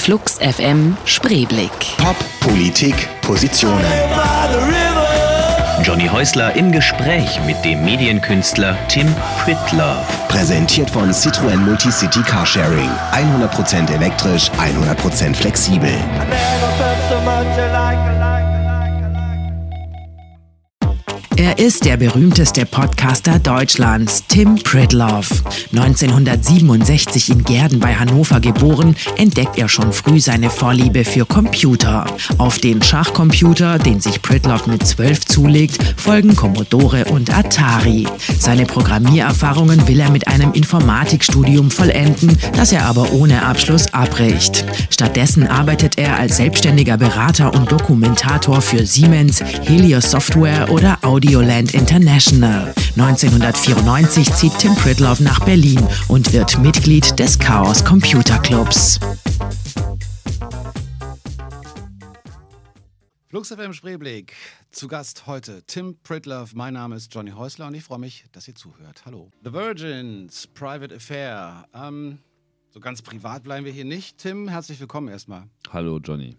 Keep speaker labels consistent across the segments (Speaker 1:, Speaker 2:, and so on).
Speaker 1: Flux FM Spreeblick.
Speaker 2: Pop, Politik, Positionen.
Speaker 3: Johnny Häusler im Gespräch mit dem Medienkünstler Tim Pritlove.
Speaker 2: Präsentiert von Citroën Multicity Carsharing. 100% elektrisch, 100% flexibel.
Speaker 1: Er ist der berühmteste Podcaster Deutschlands, Tim Pridlove. 1967 in Gerden bei Hannover geboren, entdeckt er schon früh seine Vorliebe für Computer. Auf den Schachcomputer, den sich Pridlove mit 12 zulegt, folgen Commodore und Atari. Seine Programmiererfahrungen will er mit einem Informatikstudium vollenden, das er aber ohne Abschluss abbricht. Stattdessen arbeitet er als selbstständiger Berater und Dokumentator für Siemens, Helios Software oder Audioland International. 1994 zieht Tim Pridlove nach Berlin und wird Mitglied des Chaos Computer Clubs.
Speaker 4: Flux FM Spreeblick. Zu Gast heute Tim Pridlove. Mein Name ist Johnny Häusler und ich freue mich, dass ihr zuhört. Hallo. The Virgins, Private Affair. Ähm, so ganz privat bleiben wir hier nicht. Tim, herzlich willkommen erstmal.
Speaker 5: Hallo Johnny.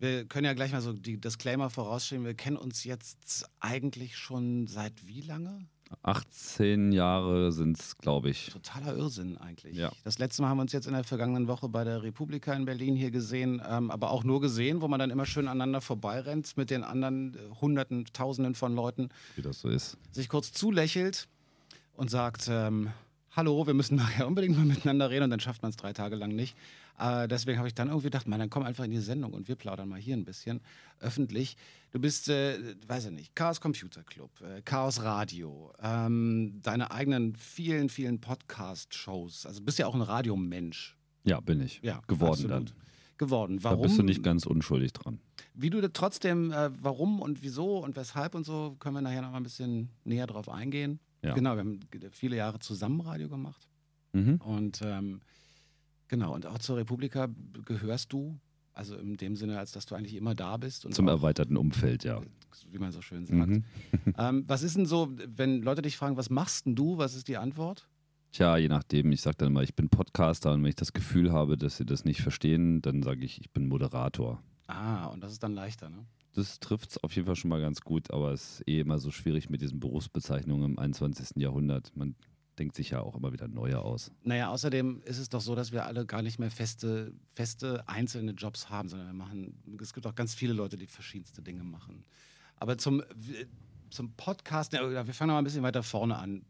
Speaker 4: Wir können ja gleich mal so die Disclaimer vorausschieben. Wir kennen uns jetzt eigentlich schon seit wie lange?
Speaker 5: 18 Jahre sind es, glaube ich.
Speaker 4: Totaler Irrsinn eigentlich.
Speaker 5: Ja.
Speaker 4: Das letzte Mal haben wir uns jetzt in der vergangenen Woche bei der Republika in Berlin hier gesehen, ähm, aber auch nur gesehen, wo man dann immer schön aneinander vorbeirennt mit den anderen äh, Hunderten, Tausenden von Leuten,
Speaker 5: Wie das so ist.
Speaker 4: sich kurz zulächelt und sagt, ähm, hallo, wir müssen nachher unbedingt mal miteinander reden und dann schafft man es drei Tage lang nicht. Äh, deswegen habe ich dann irgendwie gedacht, man, dann komm einfach in die Sendung und wir plaudern mal hier ein bisschen öffentlich. Du bist, äh, weiß ich nicht, Chaos Computer Club, äh, Chaos Radio, ähm, deine eigenen vielen, vielen Podcast-Shows. Also bist ja auch ein Radiomensch.
Speaker 5: Ja, bin ich.
Speaker 4: Ja,
Speaker 5: Geworden
Speaker 4: absolut.
Speaker 5: dann.
Speaker 4: Geworden.
Speaker 5: Da
Speaker 4: Warum?
Speaker 5: bist du nicht ganz unschuldig dran.
Speaker 4: Wie du da trotzdem, äh, warum und wieso und weshalb und so, können wir nachher noch mal ein bisschen näher drauf eingehen.
Speaker 5: Ja.
Speaker 4: Genau, wir haben viele Jahre zusammen Radio gemacht.
Speaker 5: Mhm.
Speaker 4: Und ähm, genau, und auch zur Republika gehörst du, also in dem Sinne, als dass du eigentlich immer da bist. Und
Speaker 5: Zum
Speaker 4: auch,
Speaker 5: erweiterten Umfeld, ja.
Speaker 4: Wie man so schön sagt.
Speaker 5: Mhm.
Speaker 4: Ähm, was ist denn so, wenn Leute dich fragen, was machst denn du, was ist die Antwort?
Speaker 5: Tja, je nachdem, ich sage dann mal, ich bin Podcaster und wenn ich das Gefühl habe, dass sie das nicht verstehen, dann sage ich, ich bin Moderator.
Speaker 4: Ah, und das ist dann leichter, ne?
Speaker 5: Das trifft es auf jeden Fall schon mal ganz gut, aber es ist eh immer so schwierig mit diesen Berufsbezeichnungen im 21. Jahrhundert. Man denkt sich ja auch immer wieder neue aus.
Speaker 4: Naja, außerdem ist es doch so, dass wir alle gar nicht mehr feste, feste einzelne Jobs haben, sondern wir machen, es gibt auch ganz viele Leute, die verschiedenste Dinge machen. Aber zum, zum Podcast, wir fangen mal ein bisschen weiter vorne an.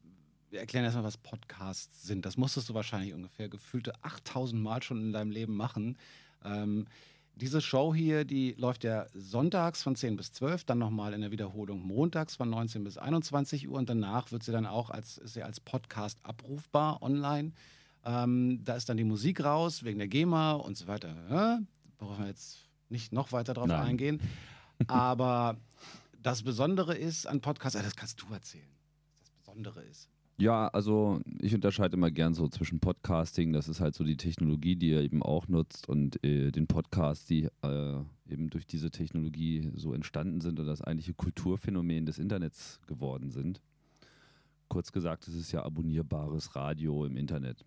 Speaker 4: Wir erklären erstmal, was Podcasts sind. Das musstest du wahrscheinlich ungefähr gefühlte 8000 Mal schon in deinem Leben machen. Ähm, diese Show hier, die läuft ja sonntags von 10 bis 12, dann nochmal in der Wiederholung montags von 19 bis 21 Uhr und danach wird sie dann auch als, ist sie als Podcast abrufbar online. Ähm, da ist dann die Musik raus, wegen der GEMA und so weiter. Ja? Brauchen wir jetzt nicht noch weiter drauf
Speaker 5: Nein.
Speaker 4: eingehen. Aber das Besondere ist an Podcasts, ah, das kannst du erzählen, was das Besondere ist.
Speaker 5: Ja, also ich unterscheide immer gern so zwischen Podcasting, das ist halt so die Technologie, die er eben auch nutzt und äh, den Podcasts, die äh, eben durch diese Technologie so entstanden sind und das eigentliche Kulturphänomen des Internets geworden sind. Kurz gesagt, es ist ja abonnierbares Radio im Internet.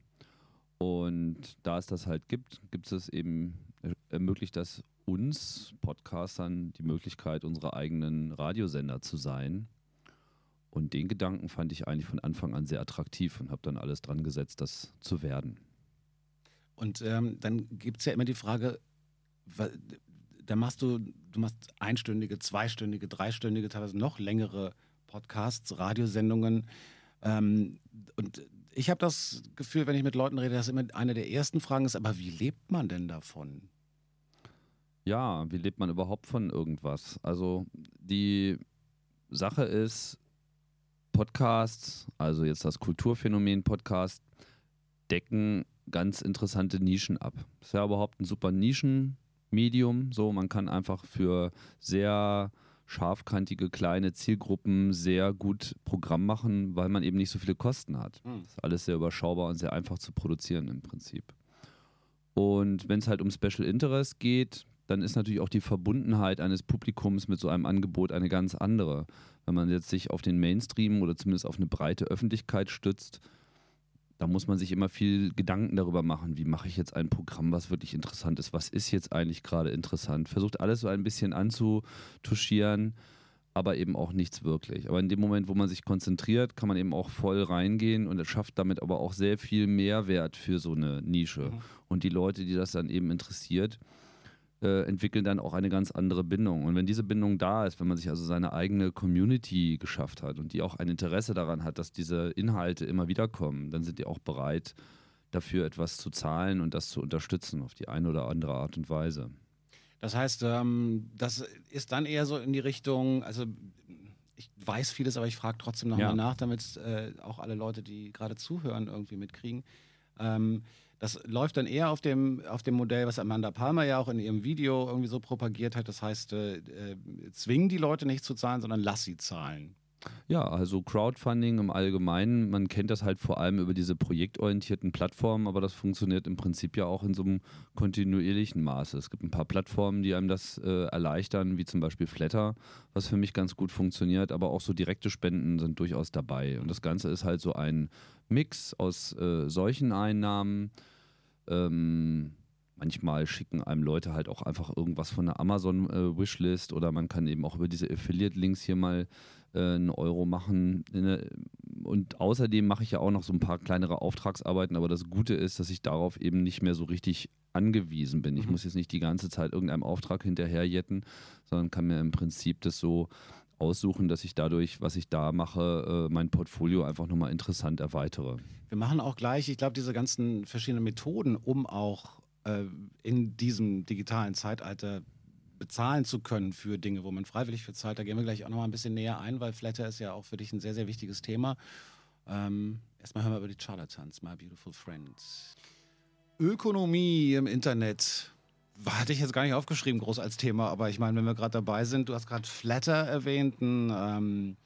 Speaker 5: Und da es das halt gibt, gibt es eben, äh, ermöglicht das uns Podcastern die Möglichkeit, unsere eigenen Radiosender zu sein. Und den Gedanken fand ich eigentlich von Anfang an sehr attraktiv und habe dann alles dran gesetzt, das zu werden.
Speaker 4: Und ähm, dann gibt es ja immer die Frage, da machst du, du machst einstündige, zweistündige, dreistündige, teilweise noch längere Podcasts, Radiosendungen. Ähm, und ich habe das Gefühl, wenn ich mit Leuten rede, dass immer eine der ersten Fragen ist, aber wie lebt man denn davon?
Speaker 5: Ja, wie lebt man überhaupt von irgendwas? Also die Sache ist, Podcasts, also jetzt das Kulturphänomen Podcast, decken ganz interessante Nischen ab. Das ist ja überhaupt ein super Nischenmedium. So, man kann einfach für sehr scharfkantige kleine Zielgruppen sehr gut Programm machen, weil man eben nicht so viele Kosten hat.
Speaker 4: Hm.
Speaker 5: Das ist alles sehr überschaubar und sehr einfach zu produzieren im Prinzip. Und wenn es halt um Special Interest geht, dann ist natürlich auch die Verbundenheit eines Publikums mit so einem Angebot eine ganz andere. Wenn man jetzt sich auf den Mainstream oder zumindest auf eine breite Öffentlichkeit stützt, da muss man sich immer viel Gedanken darüber machen, wie mache ich jetzt ein Programm, was wirklich interessant ist, was ist jetzt eigentlich gerade interessant. Versucht alles so ein bisschen anzutuschieren, aber eben auch nichts wirklich. Aber in dem Moment, wo man sich konzentriert, kann man eben auch voll reingehen und es schafft damit aber auch sehr viel Mehrwert für so eine Nische. Mhm. Und die Leute, die das dann eben interessiert, äh, entwickeln dann auch eine ganz andere Bindung. Und wenn diese Bindung da ist, wenn man sich also seine eigene Community geschafft hat und die auch ein Interesse daran hat, dass diese Inhalte immer wieder kommen, dann sind die auch bereit, dafür etwas zu zahlen und das zu unterstützen auf die eine oder andere Art und Weise.
Speaker 4: Das heißt, ähm, das ist dann eher so in die Richtung, also ich weiß vieles, aber ich frage trotzdem nochmal ja. nach, damit äh, auch alle Leute, die gerade zuhören, irgendwie mitkriegen. Ähm, das läuft dann eher auf dem, auf dem Modell, was Amanda Palmer ja auch in ihrem Video irgendwie so propagiert hat. Das heißt, äh, äh, zwingen die Leute nicht zu zahlen, sondern lass sie zahlen.
Speaker 5: Ja, also Crowdfunding im Allgemeinen, man kennt das halt vor allem über diese projektorientierten Plattformen, aber das funktioniert im Prinzip ja auch in so einem kontinuierlichen Maße. Es gibt ein paar Plattformen, die einem das äh, erleichtern, wie zum Beispiel Flatter, was für mich ganz gut funktioniert, aber auch so direkte Spenden sind durchaus dabei. Und das Ganze ist halt so ein Mix aus äh, solchen Einnahmen. Ähm, manchmal schicken einem Leute halt auch einfach irgendwas von der Amazon-Wishlist äh, oder man kann eben auch über diese Affiliate-Links hier mal äh, einen Euro machen. Und außerdem mache ich ja auch noch so ein paar kleinere Auftragsarbeiten, aber das Gute ist, dass ich darauf eben nicht mehr so richtig angewiesen bin. Ich mhm. muss jetzt nicht die ganze Zeit irgendeinem Auftrag hinterherjetten, sondern kann mir im Prinzip das so aussuchen, dass ich dadurch, was ich da mache, äh, mein Portfolio einfach nochmal interessant erweitere.
Speaker 4: Wir machen auch gleich, ich glaube, diese ganzen verschiedenen Methoden, um auch äh, in diesem digitalen Zeitalter bezahlen zu können für Dinge, wo man freiwillig für zahlt. Da gehen wir gleich auch nochmal ein bisschen näher ein, weil Flatter ist ja auch für dich ein sehr, sehr wichtiges Thema. Ähm, erstmal hören wir über die Charlatans, My Beautiful Friends. Ökonomie im Internet. Hatte ich jetzt gar nicht aufgeschrieben, groß als Thema, aber ich meine, wenn wir gerade dabei sind, du hast gerade Flatter erwähnt, ein, ähm,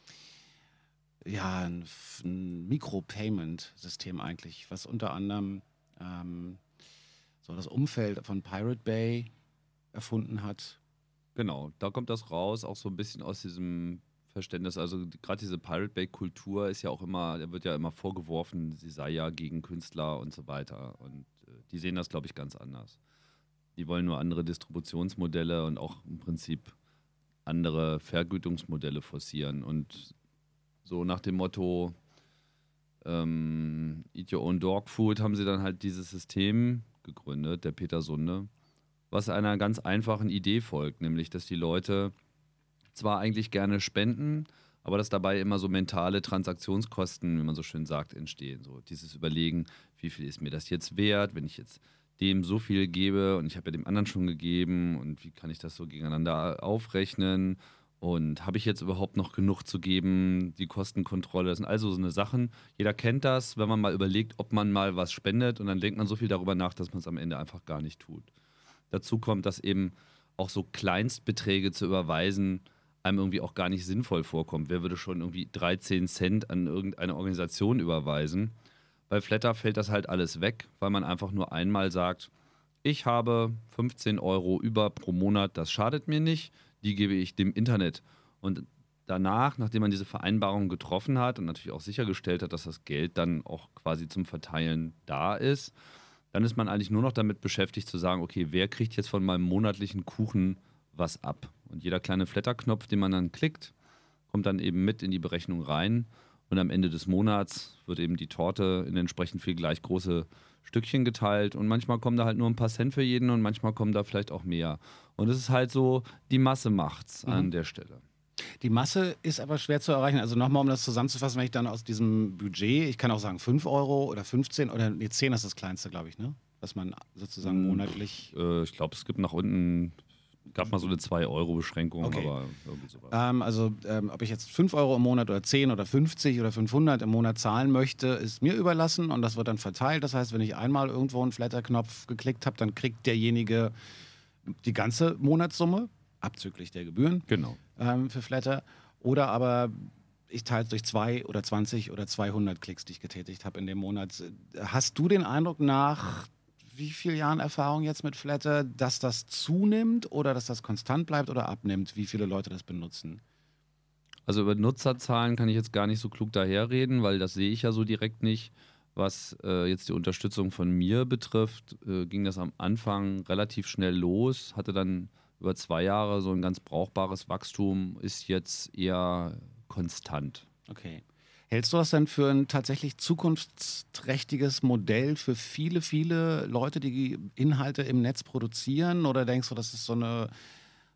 Speaker 4: ja, ein, ein Micropayment-System eigentlich, was unter anderem ähm, so das Umfeld von Pirate Bay erfunden hat.
Speaker 5: Genau, da kommt das raus, auch so ein bisschen aus diesem Verständnis. Also gerade diese Pirate Bay-Kultur ist ja auch immer, da wird ja immer vorgeworfen, sie sei ja gegen Künstler und so weiter. Und äh, die sehen das, glaube ich, ganz anders. Die wollen nur andere Distributionsmodelle und auch im Prinzip andere Vergütungsmodelle forcieren. Und so nach dem Motto ähm, Eat Your Own Dog Food haben sie dann halt dieses System gegründet, der Peter Sunde, was einer ganz einfachen Idee folgt, nämlich dass die Leute zwar eigentlich gerne spenden, aber dass dabei immer so mentale Transaktionskosten, wie man so schön sagt, entstehen. So dieses Überlegen, wie viel ist mir das jetzt wert, wenn ich jetzt dem so viel gebe und ich habe ja dem anderen schon gegeben und wie kann ich das so gegeneinander aufrechnen und habe ich jetzt überhaupt noch genug zu geben, die Kostenkontrolle, das sind also so eine Sachen. Jeder kennt das, wenn man mal überlegt, ob man mal was spendet und dann denkt man so viel darüber nach, dass man es am Ende einfach gar nicht tut. Dazu kommt, dass eben auch so Kleinstbeträge zu überweisen einem irgendwie auch gar nicht sinnvoll vorkommt. Wer würde schon irgendwie 13 Cent an irgendeine Organisation überweisen? Bei Flatter fällt das halt alles weg, weil man einfach nur einmal sagt, ich habe 15 Euro über pro Monat, das schadet mir nicht, die gebe ich dem Internet. Und danach, nachdem man diese Vereinbarung getroffen hat und natürlich auch sichergestellt hat, dass das Geld dann auch quasi zum Verteilen da ist, dann ist man eigentlich nur noch damit beschäftigt zu sagen, okay, wer kriegt jetzt von meinem monatlichen Kuchen was ab? Und jeder kleine Flatterknopf, den man dann klickt, kommt dann eben mit in die Berechnung rein. Und am Ende des Monats wird eben die Torte in entsprechend viel gleich große Stückchen geteilt. Und manchmal kommen da halt nur ein paar Cent für jeden und manchmal kommen da vielleicht auch mehr. Und es ist halt so, die Masse macht's mhm. an der Stelle.
Speaker 4: Die Masse ist aber schwer zu erreichen. Also nochmal, um das zusammenzufassen, wenn ich dann aus diesem Budget, ich kann auch sagen 5 Euro oder 15 oder nee, 10 ist das kleinste, glaube ich, ne? Was man sozusagen hm, monatlich.
Speaker 5: Äh, ich glaube, es gibt nach unten gab mal so eine 2-Euro-Beschränkung,
Speaker 4: okay. aber irgendwie sowas. Ähm, also, ähm, ob ich jetzt 5 Euro im Monat oder 10 oder 50 oder 500 im Monat zahlen möchte, ist mir überlassen und das wird dann verteilt. Das heißt, wenn ich einmal irgendwo einen Flatter-Knopf geklickt habe, dann kriegt derjenige die ganze Monatssumme, abzüglich der Gebühren
Speaker 5: genau.
Speaker 4: ähm, für Flatter. Oder aber ich teile es durch zwei oder 20 oder 200 Klicks, die ich getätigt habe in dem Monat. Hast du den Eindruck nach wie vielen Jahren Erfahrung jetzt mit Flatter, dass das zunimmt oder dass das konstant bleibt oder abnimmt, wie viele Leute das benutzen?
Speaker 5: Also über Nutzerzahlen kann ich jetzt gar nicht so klug daherreden, weil das sehe ich ja so direkt nicht. Was äh, jetzt die Unterstützung von mir betrifft, äh, ging das am Anfang relativ schnell los, hatte dann über zwei Jahre so ein ganz brauchbares Wachstum, ist jetzt eher konstant.
Speaker 4: Okay. Hältst du das denn für ein tatsächlich zukunftsträchtiges Modell für viele, viele Leute, die Inhalte im Netz produzieren? Oder denkst du, das ist so eine,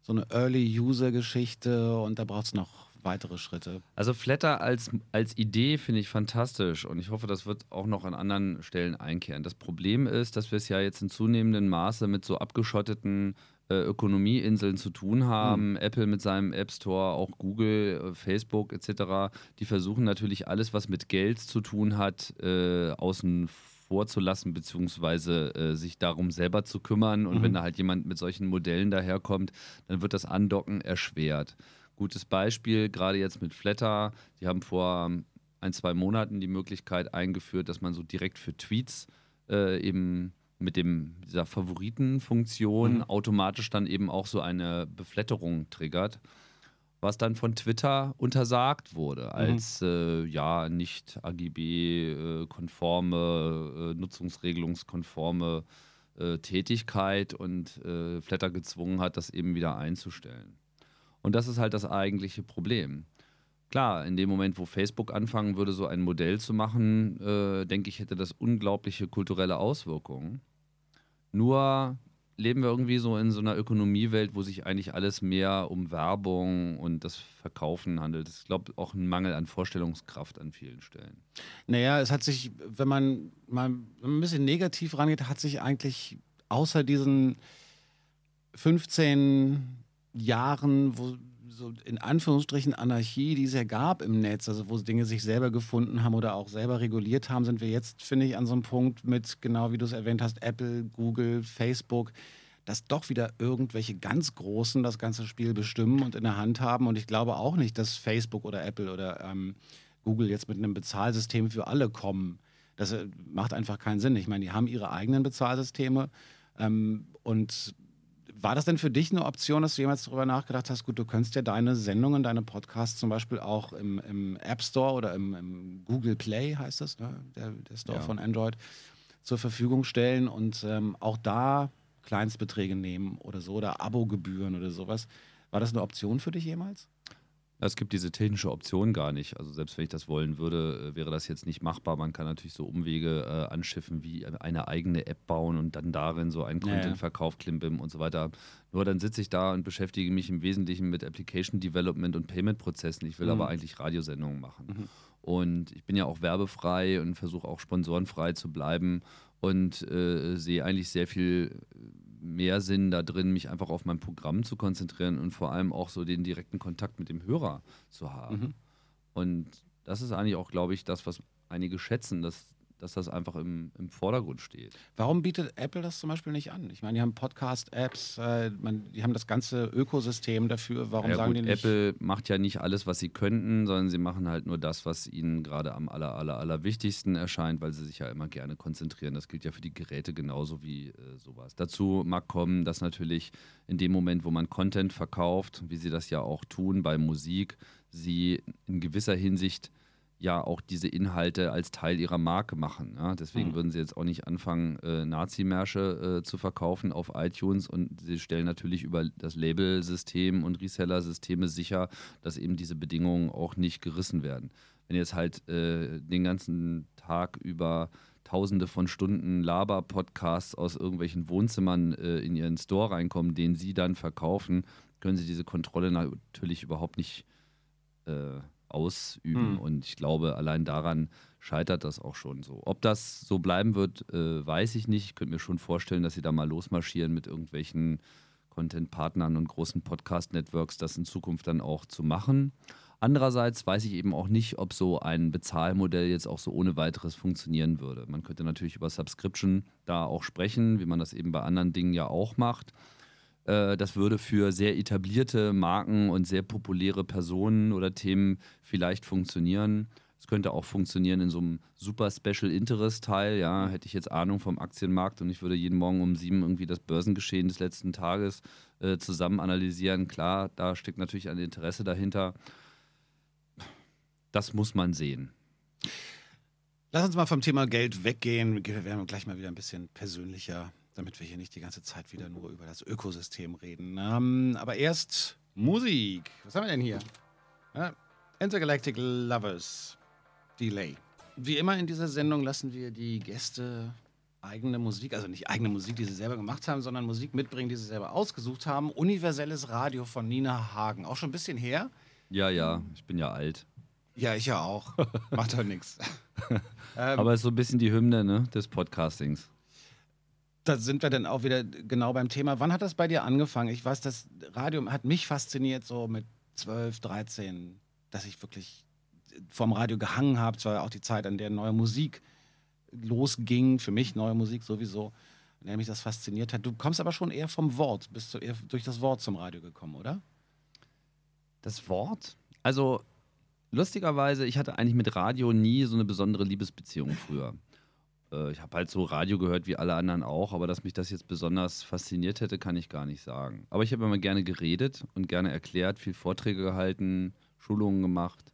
Speaker 4: so eine Early-User-Geschichte und da braucht es noch weitere Schritte?
Speaker 5: Also Flatter als, als Idee finde ich fantastisch und ich hoffe, das wird auch noch an anderen Stellen einkehren. Das Problem ist, dass wir es ja jetzt in zunehmendem Maße mit so abgeschotteten äh, Ökonomieinseln zu tun haben. Mhm. Apple mit seinem App Store, auch Google, äh, Facebook etc. Die versuchen natürlich alles, was mit Geld zu tun hat, äh, außen vorzulassen, beziehungsweise äh, sich darum selber zu kümmern. Und mhm. wenn da halt jemand mit solchen Modellen daherkommt, dann wird das Andocken erschwert. Gutes Beispiel, gerade jetzt mit Flatter. Die haben vor ein, zwei Monaten die Möglichkeit eingeführt, dass man so direkt für Tweets äh, eben mit dem, dieser Favoritenfunktion mhm. automatisch dann eben auch so eine Beflatterung triggert, was dann von Twitter untersagt wurde, mhm. als mhm. äh, ja nicht AGB-konforme, äh, nutzungsregelungskonforme äh, Tätigkeit und äh, Flatter gezwungen hat, das eben wieder einzustellen. Und das ist halt das eigentliche Problem. Klar, in dem Moment, wo Facebook anfangen würde, so ein Modell zu machen, äh, denke ich, hätte das unglaubliche kulturelle Auswirkungen. Nur leben wir irgendwie so in so einer Ökonomiewelt, wo sich eigentlich alles mehr um Werbung und das Verkaufen handelt. Ist, glaube ich, auch ein Mangel an Vorstellungskraft an vielen Stellen.
Speaker 4: Naja, es hat sich, wenn man mal ein bisschen negativ rangeht, hat sich eigentlich außer diesen 15 Jahren, wo so in Anführungsstrichen Anarchie, die es ja gab im Netz, also wo Dinge sich selber gefunden haben oder auch selber reguliert haben, sind wir jetzt, finde ich, an so einem Punkt mit, genau wie du es erwähnt hast, Apple, Google, Facebook, dass doch wieder irgendwelche ganz Großen das ganze Spiel bestimmen und in der Hand haben. Und ich glaube auch nicht, dass Facebook oder Apple oder ähm, Google jetzt mit einem Bezahlsystem für alle kommen. Das äh, macht einfach keinen Sinn. Ich meine, die haben ihre eigenen Bezahlsysteme ähm, und war das denn für dich eine Option, dass du jemals darüber nachgedacht hast, gut, du könntest ja deine Sendungen, deine Podcasts zum Beispiel auch im, im App Store oder im, im, Google Play, heißt das, ne? der, der Store ja. von Android, zur Verfügung stellen und ähm, auch da Kleinstbeträge nehmen oder so oder Abogebühren oder sowas. War das eine Option für dich jemals?
Speaker 5: Es gibt diese technische Option gar nicht. Also selbst wenn ich das wollen würde, äh, wäre das jetzt nicht machbar. Man kann natürlich so Umwege äh, anschiffen, wie eine eigene App bauen und dann darin so einen Content-Verkauf klimbim und so weiter. Nur dann sitze ich da und beschäftige mich im Wesentlichen mit Application Development und Payment-Prozessen. Ich will mhm. aber eigentlich Radiosendungen machen. Mhm. Und ich bin ja auch werbefrei und versuche auch sponsorenfrei zu bleiben und äh, sehe eigentlich sehr viel mehr Sinn da drin, mich einfach auf mein Programm zu konzentrieren und vor allem auch so den direkten Kontakt mit dem Hörer zu haben. Mhm. Und das ist eigentlich auch, glaube ich, das, was einige schätzen, dass dass das einfach im, im Vordergrund steht.
Speaker 4: Warum bietet Apple das zum Beispiel nicht an? Ich meine, die haben Podcast-Apps, äh, die haben das ganze Ökosystem dafür. Warum ja, sagen gut, die
Speaker 5: nicht? Apple macht ja nicht alles, was sie könnten, sondern sie machen halt nur das, was ihnen gerade am aller, aller, aller wichtigsten erscheint, weil sie sich ja immer gerne konzentrieren. Das gilt ja für die Geräte genauso wie äh, sowas. Dazu mag kommen, dass natürlich in dem Moment, wo man Content verkauft, wie sie das ja auch tun bei Musik, sie in gewisser Hinsicht ja auch diese Inhalte als Teil ihrer Marke machen. Ja? Deswegen mhm. würden sie jetzt auch nicht anfangen, äh, Nazi-Märsche äh, zu verkaufen auf iTunes und sie stellen natürlich über das Labelsystem und Reseller-Systeme sicher, dass eben diese Bedingungen auch nicht gerissen werden. Wenn jetzt halt äh, den ganzen Tag über Tausende von Stunden Laber-Podcasts aus irgendwelchen Wohnzimmern äh, in ihren Store reinkommen, den sie dann verkaufen, können sie diese Kontrolle natürlich überhaupt nicht äh, ausüben. Mhm. Und ich glaube, allein daran scheitert das auch schon so. Ob das so bleiben wird, äh, weiß ich nicht. Ich könnte mir schon vorstellen, dass sie da mal losmarschieren mit irgendwelchen Content-Partnern und großen Podcast-Networks, das in Zukunft dann auch zu machen. Andererseits weiß ich eben auch nicht, ob so ein Bezahlmodell jetzt auch so ohne weiteres funktionieren würde. Man könnte natürlich über Subscription da auch sprechen, wie man das eben bei anderen Dingen ja auch macht. Äh, das würde für sehr etablierte Marken und sehr populäre Personen oder Themen vielleicht funktionieren. Es könnte auch funktionieren in so einem super Special Interest Teil. Ja, hätte ich jetzt Ahnung vom Aktienmarkt und ich würde jeden Morgen um sieben irgendwie das Börsengeschehen des letzten Tages äh, zusammen analysieren. Klar, da steckt natürlich ein Interesse dahinter. Das muss man sehen.
Speaker 4: Lass uns mal vom Thema Geld weggehen. Wir werden gleich mal wieder ein bisschen persönlicher, damit wir hier nicht die ganze Zeit wieder nur über das Ökosystem reden. Ähm, aber erst Musik. Was haben wir denn hier? Ja, Intergalactic Lovers. Delay. Wie immer in dieser Sendung lassen wir die Gäste eigene Musik, also nicht eigene Musik, die sie selber gemacht haben, sondern Musik mitbringen, die sie selber ausgesucht haben. Universelles Radio von Nina Hagen. Auch schon ein bisschen her.
Speaker 5: Ja, ja, ich bin ja alt.
Speaker 4: Ja, ich ja auch. Macht doch nichts.
Speaker 5: Ähm, Aber es ist so ein bisschen die Hymne ne, des Podcastings.
Speaker 4: Da sind wir dann auch wieder genau beim Thema. Wann hat das bei dir angefangen? Ich weiß, das Radio hat mich fasziniert, so mit 12, 13, dass ich wirklich vorm Radio gehangen habe. Es war auch die Zeit, an der neue Musik losging, für mich neue Musik sowieso, an der mich das fasziniert hat. Du kommst aber schon eher vom Wort, bist du eher durch das Wort zum Radio gekommen, oder?
Speaker 5: Das Wort? Also lustigerweise, ich hatte eigentlich mit Radio nie so eine besondere Liebesbeziehung früher. Äh, ich habe halt so Radio gehört wie alle anderen auch, aber dass mich das jetzt besonders fasziniert hätte, kann ich gar nicht sagen. Aber ich habe immer gerne geredet und gerne erklärt, viel Vorträge gehalten, Schulungen gemacht.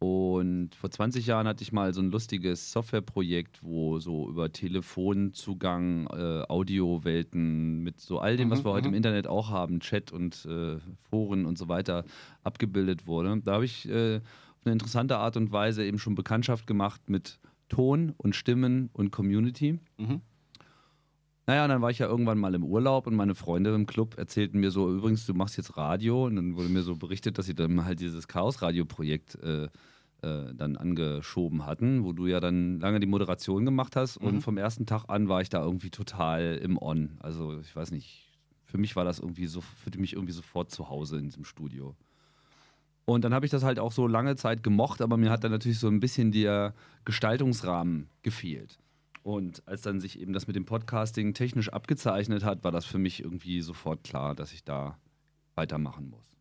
Speaker 5: Und vor 20 Jahren hatte ich mal so ein lustiges Softwareprojekt, wo so über Telefonzugang, äh, Audiowelten mit so all dem, mhm, was wir heute im mhm. Internet auch haben, Chat und äh, Foren und so weiter, abgebildet wurde. Da habe ich äh, auf eine interessante Art und Weise eben schon Bekanntschaft gemacht mit Ton und Stimmen und Community. Mhm. Naja, und dann war ich ja irgendwann mal im Urlaub und meine Freunde im Club erzählten mir so, übrigens, du machst jetzt Radio. Und dann wurde mir so berichtet, dass sie dann halt dieses Chaos-Radio-Projekt äh, äh, dann angeschoben hatten, wo du ja dann lange die Moderation gemacht hast. Mhm. Und vom ersten Tag an war ich da irgendwie total im On. Also ich weiß nicht, für mich war das irgendwie so, fühlte mich irgendwie sofort zu Hause in diesem Studio. Und dann habe ich das halt auch so lange Zeit gemocht, aber mir hat dann natürlich so ein bisschen der Gestaltungsrahmen gefehlt. Und als dann sich eben das mit dem Podcasting technisch abgezeichnet hat, war das für mich irgendwie sofort klar, dass ich da weitermachen muss.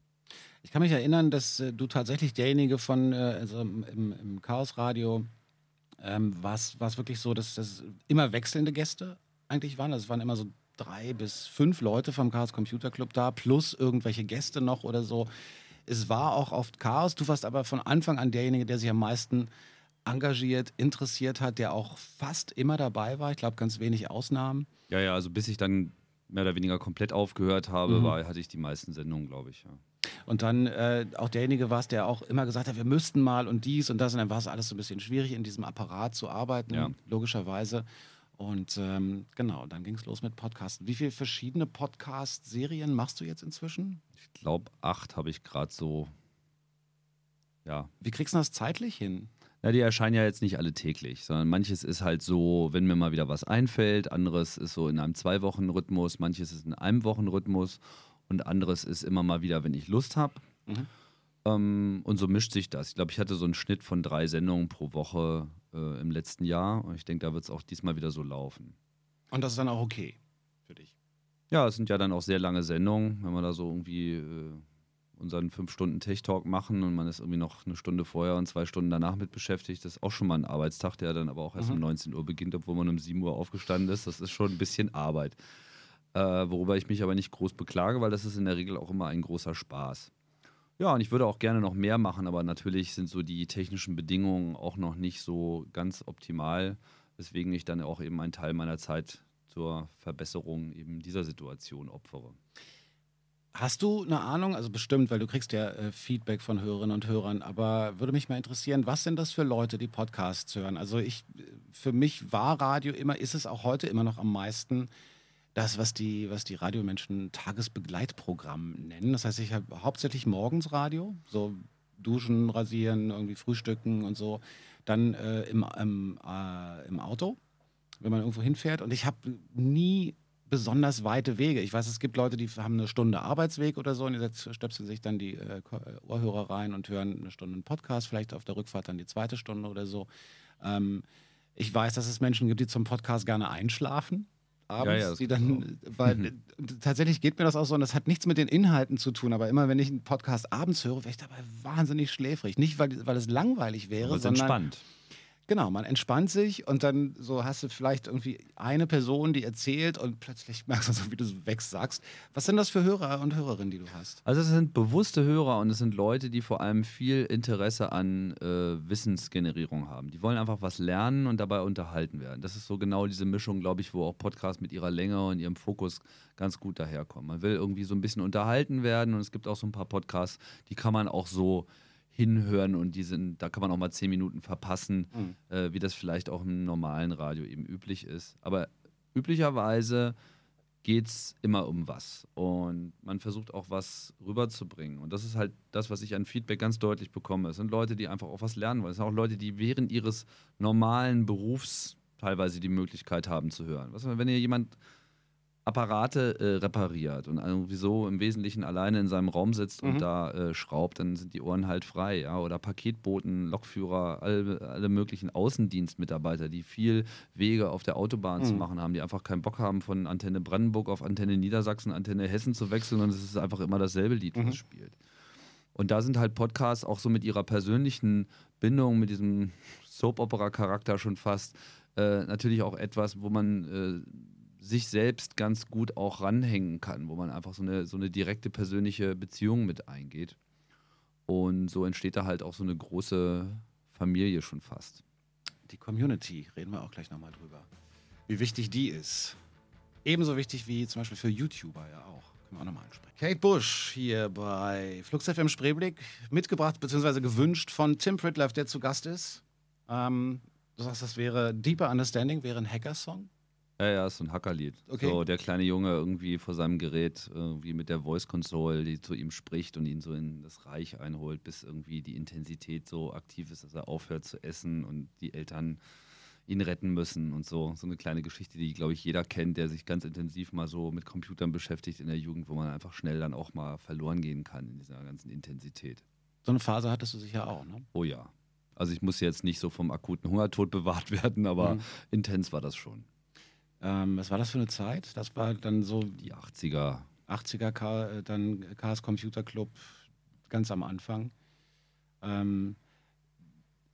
Speaker 4: Ich kann mich erinnern, dass äh, du tatsächlich derjenige von, äh, also im, im Chaos-Radio, ähm, war es wirklich so, dass das immer wechselnde Gäste eigentlich waren. Also es waren immer so drei bis fünf Leute vom Chaos Computer Club da, plus irgendwelche Gäste noch oder so. Es war auch oft Chaos. Du warst aber von Anfang an derjenige, der sich am meisten engagiert, interessiert hat, der auch fast immer dabei war. Ich glaube, ganz wenig Ausnahmen.
Speaker 5: Ja, ja, also bis ich dann mehr oder weniger komplett aufgehört habe, mhm. war, hatte ich die meisten Sendungen, glaube ich. Ja.
Speaker 4: Und dann äh, auch derjenige war es, der auch immer gesagt hat, wir müssten mal und dies und das. Und dann war es alles so ein bisschen schwierig, in diesem Apparat zu arbeiten, ja. logischerweise. Und ähm, genau, dann ging es los mit Podcasten. Wie viele verschiedene Podcast-Serien machst du jetzt inzwischen?
Speaker 5: Ich glaube, acht habe ich gerade so. Ja.
Speaker 4: Wie kriegst du das zeitlich hin?
Speaker 5: Ja, die erscheinen ja jetzt nicht alle täglich, sondern manches ist halt so, wenn mir mal wieder was einfällt, anderes ist so in einem Zwei-Wochen-Rhythmus, manches ist in einem Wochen-Rhythmus und anderes ist immer mal wieder, wenn ich Lust habe. Mhm. Ähm, und so mischt sich das. Ich glaube, ich hatte so einen Schnitt von drei Sendungen pro Woche äh, im letzten Jahr und ich denke, da wird es auch diesmal wieder so laufen.
Speaker 4: Und das ist dann auch okay für dich?
Speaker 5: Ja, es sind ja dann auch sehr lange Sendungen, wenn man da so irgendwie äh, unseren fünf Stunden Tech-Talk machen und man ist irgendwie noch eine Stunde vorher und zwei Stunden danach mit beschäftigt. Das ist auch schon mal ein Arbeitstag, der dann aber auch erst mhm. um 19 Uhr beginnt, obwohl man um 7 Uhr aufgestanden ist. Das ist schon ein bisschen Arbeit. Äh, worüber ich mich aber nicht groß beklage, weil das ist in der Regel auch immer ein großer Spaß. Ja, und ich würde auch gerne noch mehr machen, aber natürlich sind so die technischen Bedingungen auch noch nicht so ganz optimal, weswegen ich dann auch eben einen Teil meiner Zeit zur Verbesserung eben dieser Situation opfere.
Speaker 4: Hast du eine Ahnung, also bestimmt, weil du kriegst ja äh, Feedback von Hörerinnen und Hörern, aber würde mich mal interessieren, was sind das für Leute, die Podcasts hören? Also ich, für mich war Radio immer, ist es auch heute immer noch am meisten das, was die, was die Radiomenschen Tagesbegleitprogramm nennen. Das heißt, ich habe hauptsächlich morgens Radio, so duschen, rasieren, irgendwie frühstücken und so. Dann äh, im, im, äh, im Auto, wenn man irgendwo hinfährt. Und ich habe nie besonders weite Wege. Ich weiß, es gibt Leute, die haben eine Stunde Arbeitsweg oder so und die stöpseln sich dann die äh, Ohrhörer rein und hören eine Stunde einen Podcast, vielleicht auf der Rückfahrt dann die zweite Stunde oder so. Ähm, ich weiß, dass es Menschen gibt, die zum Podcast gerne einschlafen. Abends, ja, ja, die dann, weil mhm. tatsächlich geht mir das auch so und das hat nichts mit den Inhalten zu tun, aber immer wenn ich einen Podcast abends höre, wäre ich dabei wahnsinnig schläfrig. Nicht, weil, weil es langweilig wäre, sondern.
Speaker 5: Entspannt
Speaker 4: Genau, man entspannt sich und dann so hast du vielleicht irgendwie eine Person, die erzählt und plötzlich merkst du so, wie du so wegsagst. Was sind das für Hörer und Hörerinnen, die du hast?
Speaker 5: Also es sind bewusste Hörer und es sind Leute, die vor allem viel Interesse an äh, Wissensgenerierung haben. Die wollen einfach was lernen und dabei unterhalten werden. Das ist so genau diese Mischung, glaube ich, wo auch Podcasts mit ihrer Länge und ihrem Fokus ganz gut daherkommen. Man will irgendwie so ein bisschen unterhalten werden und es gibt auch so ein paar Podcasts, die kann man auch so hinhören und die sind, da kann man auch mal zehn Minuten verpassen, mhm. äh, wie das vielleicht auch im normalen Radio eben üblich ist. Aber üblicherweise geht es immer um was und man versucht auch was rüberzubringen. Und das ist halt das, was ich an Feedback ganz deutlich bekomme. Es sind Leute, die einfach auch was lernen wollen. Es sind auch Leute, die während ihres normalen Berufs teilweise die Möglichkeit haben zu hören. Was, wenn ihr jemand Apparate äh, repariert und irgendwie so im Wesentlichen alleine in seinem Raum sitzt mhm. und da äh, schraubt, dann sind die Ohren halt frei. Ja? Oder Paketboten, Lokführer, alle, alle möglichen Außendienstmitarbeiter, die viel Wege auf der Autobahn mhm. zu machen haben, die einfach keinen Bock haben, von Antenne Brandenburg auf Antenne Niedersachsen, Antenne Hessen zu wechseln und es ist einfach immer dasselbe Lied, was mhm. spielt. Und da sind halt Podcasts auch so mit ihrer persönlichen Bindung, mit diesem Soap-Opera-Charakter schon fast, äh, natürlich auch etwas, wo man äh, sich selbst ganz gut auch ranhängen kann, wo man einfach so eine, so eine direkte persönliche Beziehung mit eingeht. Und so entsteht da halt auch so eine große Familie schon fast.
Speaker 4: Die Community, reden wir auch gleich nochmal drüber. Wie wichtig die ist. Ebenso wichtig wie zum Beispiel für YouTuber ja auch. Können wir auch nochmal ansprechen. Kate Bush hier bei Flux FM Spreeblick, mitgebracht bzw. gewünscht von Tim Pritloff, der zu Gast ist. Ähm, du sagst, das wäre Deeper Understanding, wäre ein Hacker-Song.
Speaker 5: Ja, ja, ist so ein Hackerlied. Okay. So der kleine Junge irgendwie vor seinem Gerät, irgendwie mit der Voice Console, die zu ihm spricht und ihn so in das Reich einholt, bis irgendwie die Intensität so aktiv ist, dass er aufhört zu essen und die Eltern ihn retten müssen und so. So eine kleine Geschichte, die, glaube ich, jeder kennt, der sich ganz intensiv mal so mit Computern beschäftigt in der Jugend, wo man einfach schnell dann auch mal verloren gehen kann in dieser ganzen Intensität.
Speaker 4: So eine Phase hattest du sicher auch, ne?
Speaker 5: Oh ja. Also ich muss jetzt nicht so vom akuten Hungertod bewahrt werden, aber mhm. intens war das schon.
Speaker 4: Ähm, was war das für eine Zeit? Das war dann so.
Speaker 5: Die 80er.
Speaker 4: 80er, K, äh, dann Chaos Computer Club ganz am Anfang. Ähm,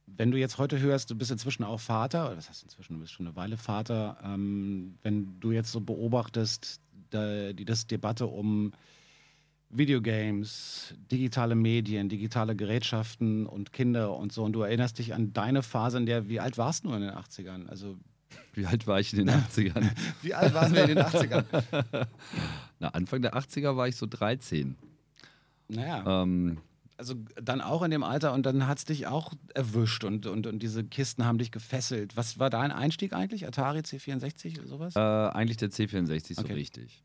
Speaker 4: wenn du jetzt heute hörst, du bist inzwischen auch Vater, oder was heißt inzwischen, du bist schon eine Weile Vater, ähm, wenn du jetzt so beobachtest, da, die das Debatte um Videogames, digitale Medien, digitale Gerätschaften und Kinder und so, und du erinnerst dich an deine Phase, in der, wie alt warst du in den 80ern? Also
Speaker 5: wie alt war ich in den 80ern?
Speaker 4: Wie alt waren wir in den 80ern?
Speaker 5: Na, Anfang der 80er war ich so 13.
Speaker 4: Naja. Ähm, also dann auch in dem Alter und dann hat es dich auch erwischt und, und, und diese Kisten haben dich gefesselt. Was war dein Einstieg eigentlich? Atari C64 oder sowas?
Speaker 5: Äh, eigentlich der C64 so okay. richtig.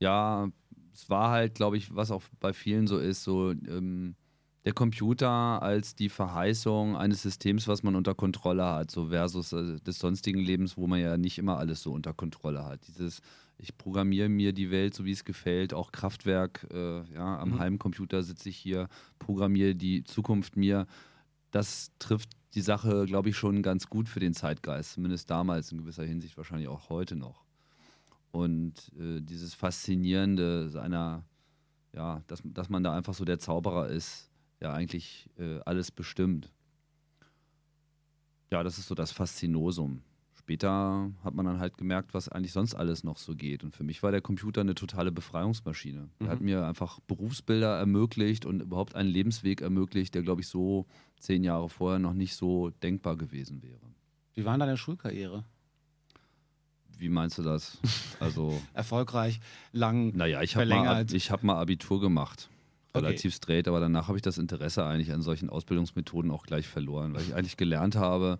Speaker 5: Ja, es war halt, glaube ich, was auch bei vielen so ist, so ähm, der Computer als die Verheißung eines Systems, was man unter Kontrolle hat, so versus äh, des sonstigen Lebens, wo man ja nicht immer alles so unter Kontrolle hat. Dieses, ich programmiere mir die Welt so, wie es gefällt, auch Kraftwerk, äh, ja, am mhm. Heimcomputer sitze ich hier, programmiere die Zukunft mir. Das trifft die Sache, glaube ich, schon ganz gut für den Zeitgeist, zumindest damals, in gewisser Hinsicht wahrscheinlich auch heute noch. Und äh, dieses Faszinierende seiner, ja, dass, dass man da einfach so der Zauberer ist, ja eigentlich äh, alles bestimmt. Ja, das ist so das Faszinosum. Später hat man dann halt gemerkt, was eigentlich sonst alles noch so geht. Und für mich war der Computer eine totale Befreiungsmaschine. Er hat mhm. mir einfach Berufsbilder ermöglicht und überhaupt einen Lebensweg ermöglicht, der, glaube ich, so zehn Jahre vorher noch nicht so denkbar gewesen wäre.
Speaker 4: Wie war denn deine Schulkarriere?
Speaker 5: Wie meinst du das? Also
Speaker 4: erfolgreich, lang,
Speaker 5: naja, ich habe mal, hab mal Abitur gemacht relativ okay. straight, aber danach habe ich das Interesse eigentlich an solchen Ausbildungsmethoden auch gleich verloren, weil ich eigentlich gelernt habe,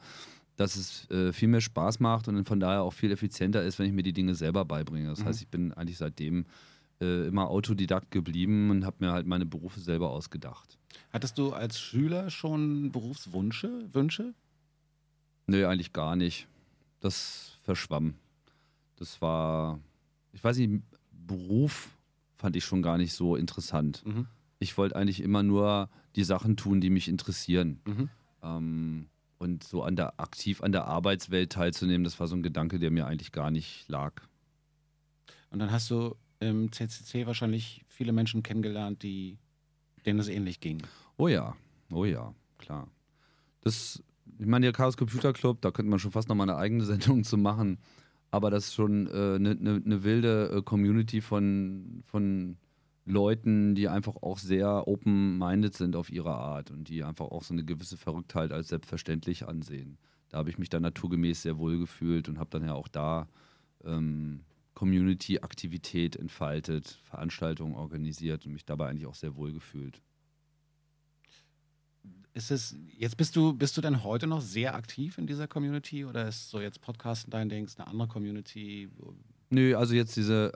Speaker 5: dass es äh, viel mehr Spaß macht und von daher auch viel effizienter ist, wenn ich mir die Dinge selber beibringe. Das mhm. heißt, ich bin eigentlich seitdem äh, immer Autodidakt geblieben und habe mir halt meine Berufe selber ausgedacht.
Speaker 4: Hattest du als Schüler schon Berufswünsche? Wünsche?
Speaker 5: Nö, eigentlich gar nicht. Das verschwamm. Das war, ich weiß nicht, Beruf fand ich schon gar nicht so interessant. Mhm ich wollte eigentlich immer nur die Sachen tun, die mich interessieren. Mhm. Ähm, und so an der, aktiv an der Arbeitswelt teilzunehmen, das war so ein Gedanke, der mir eigentlich gar nicht lag.
Speaker 4: Und dann hast du im CCC wahrscheinlich viele Menschen kennengelernt, die, denen es ähnlich ging.
Speaker 5: Oh ja, oh ja, klar. Das ich meine, der Chaos Computer Club, da könnte man schon fast noch mal eine eigene Sendung zu machen. Aber das ist schon eine äh, ne, ne, ne wilde äh, Community von, von Leuten, die einfach auch sehr open-minded sind auf ihre Art und die einfach auch so eine gewisse Verrücktheit als selbstverständlich ansehen. Da habe ich mich dann naturgemäß sehr wohl gefühlt und habe dann ja auch da ähm, Community-Aktivität entfaltet, Veranstaltungen organisiert und mich dabei eigentlich auch sehr wohl gefühlt.
Speaker 4: Ist es, jetzt bist du, bist du denn heute noch sehr aktiv in dieser Community oder ist so jetzt Podcasten dein Ding, eine andere Community?
Speaker 5: Nö, also jetzt diese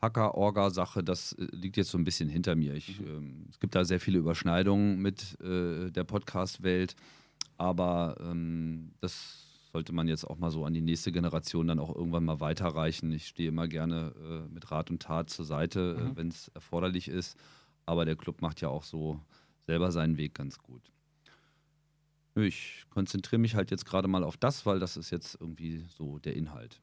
Speaker 5: Hacker-Orga-Sache, das äh, liegt jetzt so ein bisschen hinter mir. Ich, mhm. ähm, es gibt da sehr viele Überschneidungen mit äh, der Podcast-Welt, aber ähm, das sollte man jetzt auch mal so an die nächste Generation dann auch irgendwann mal weiterreichen. Ich stehe immer gerne äh, mit Rat und Tat zur Seite, äh, mhm. äh, wenn es erforderlich ist, aber der Club macht ja auch so selber seinen Weg ganz gut. Ich konzentriere mich halt jetzt gerade mal auf das, weil das ist jetzt irgendwie so der Inhalt.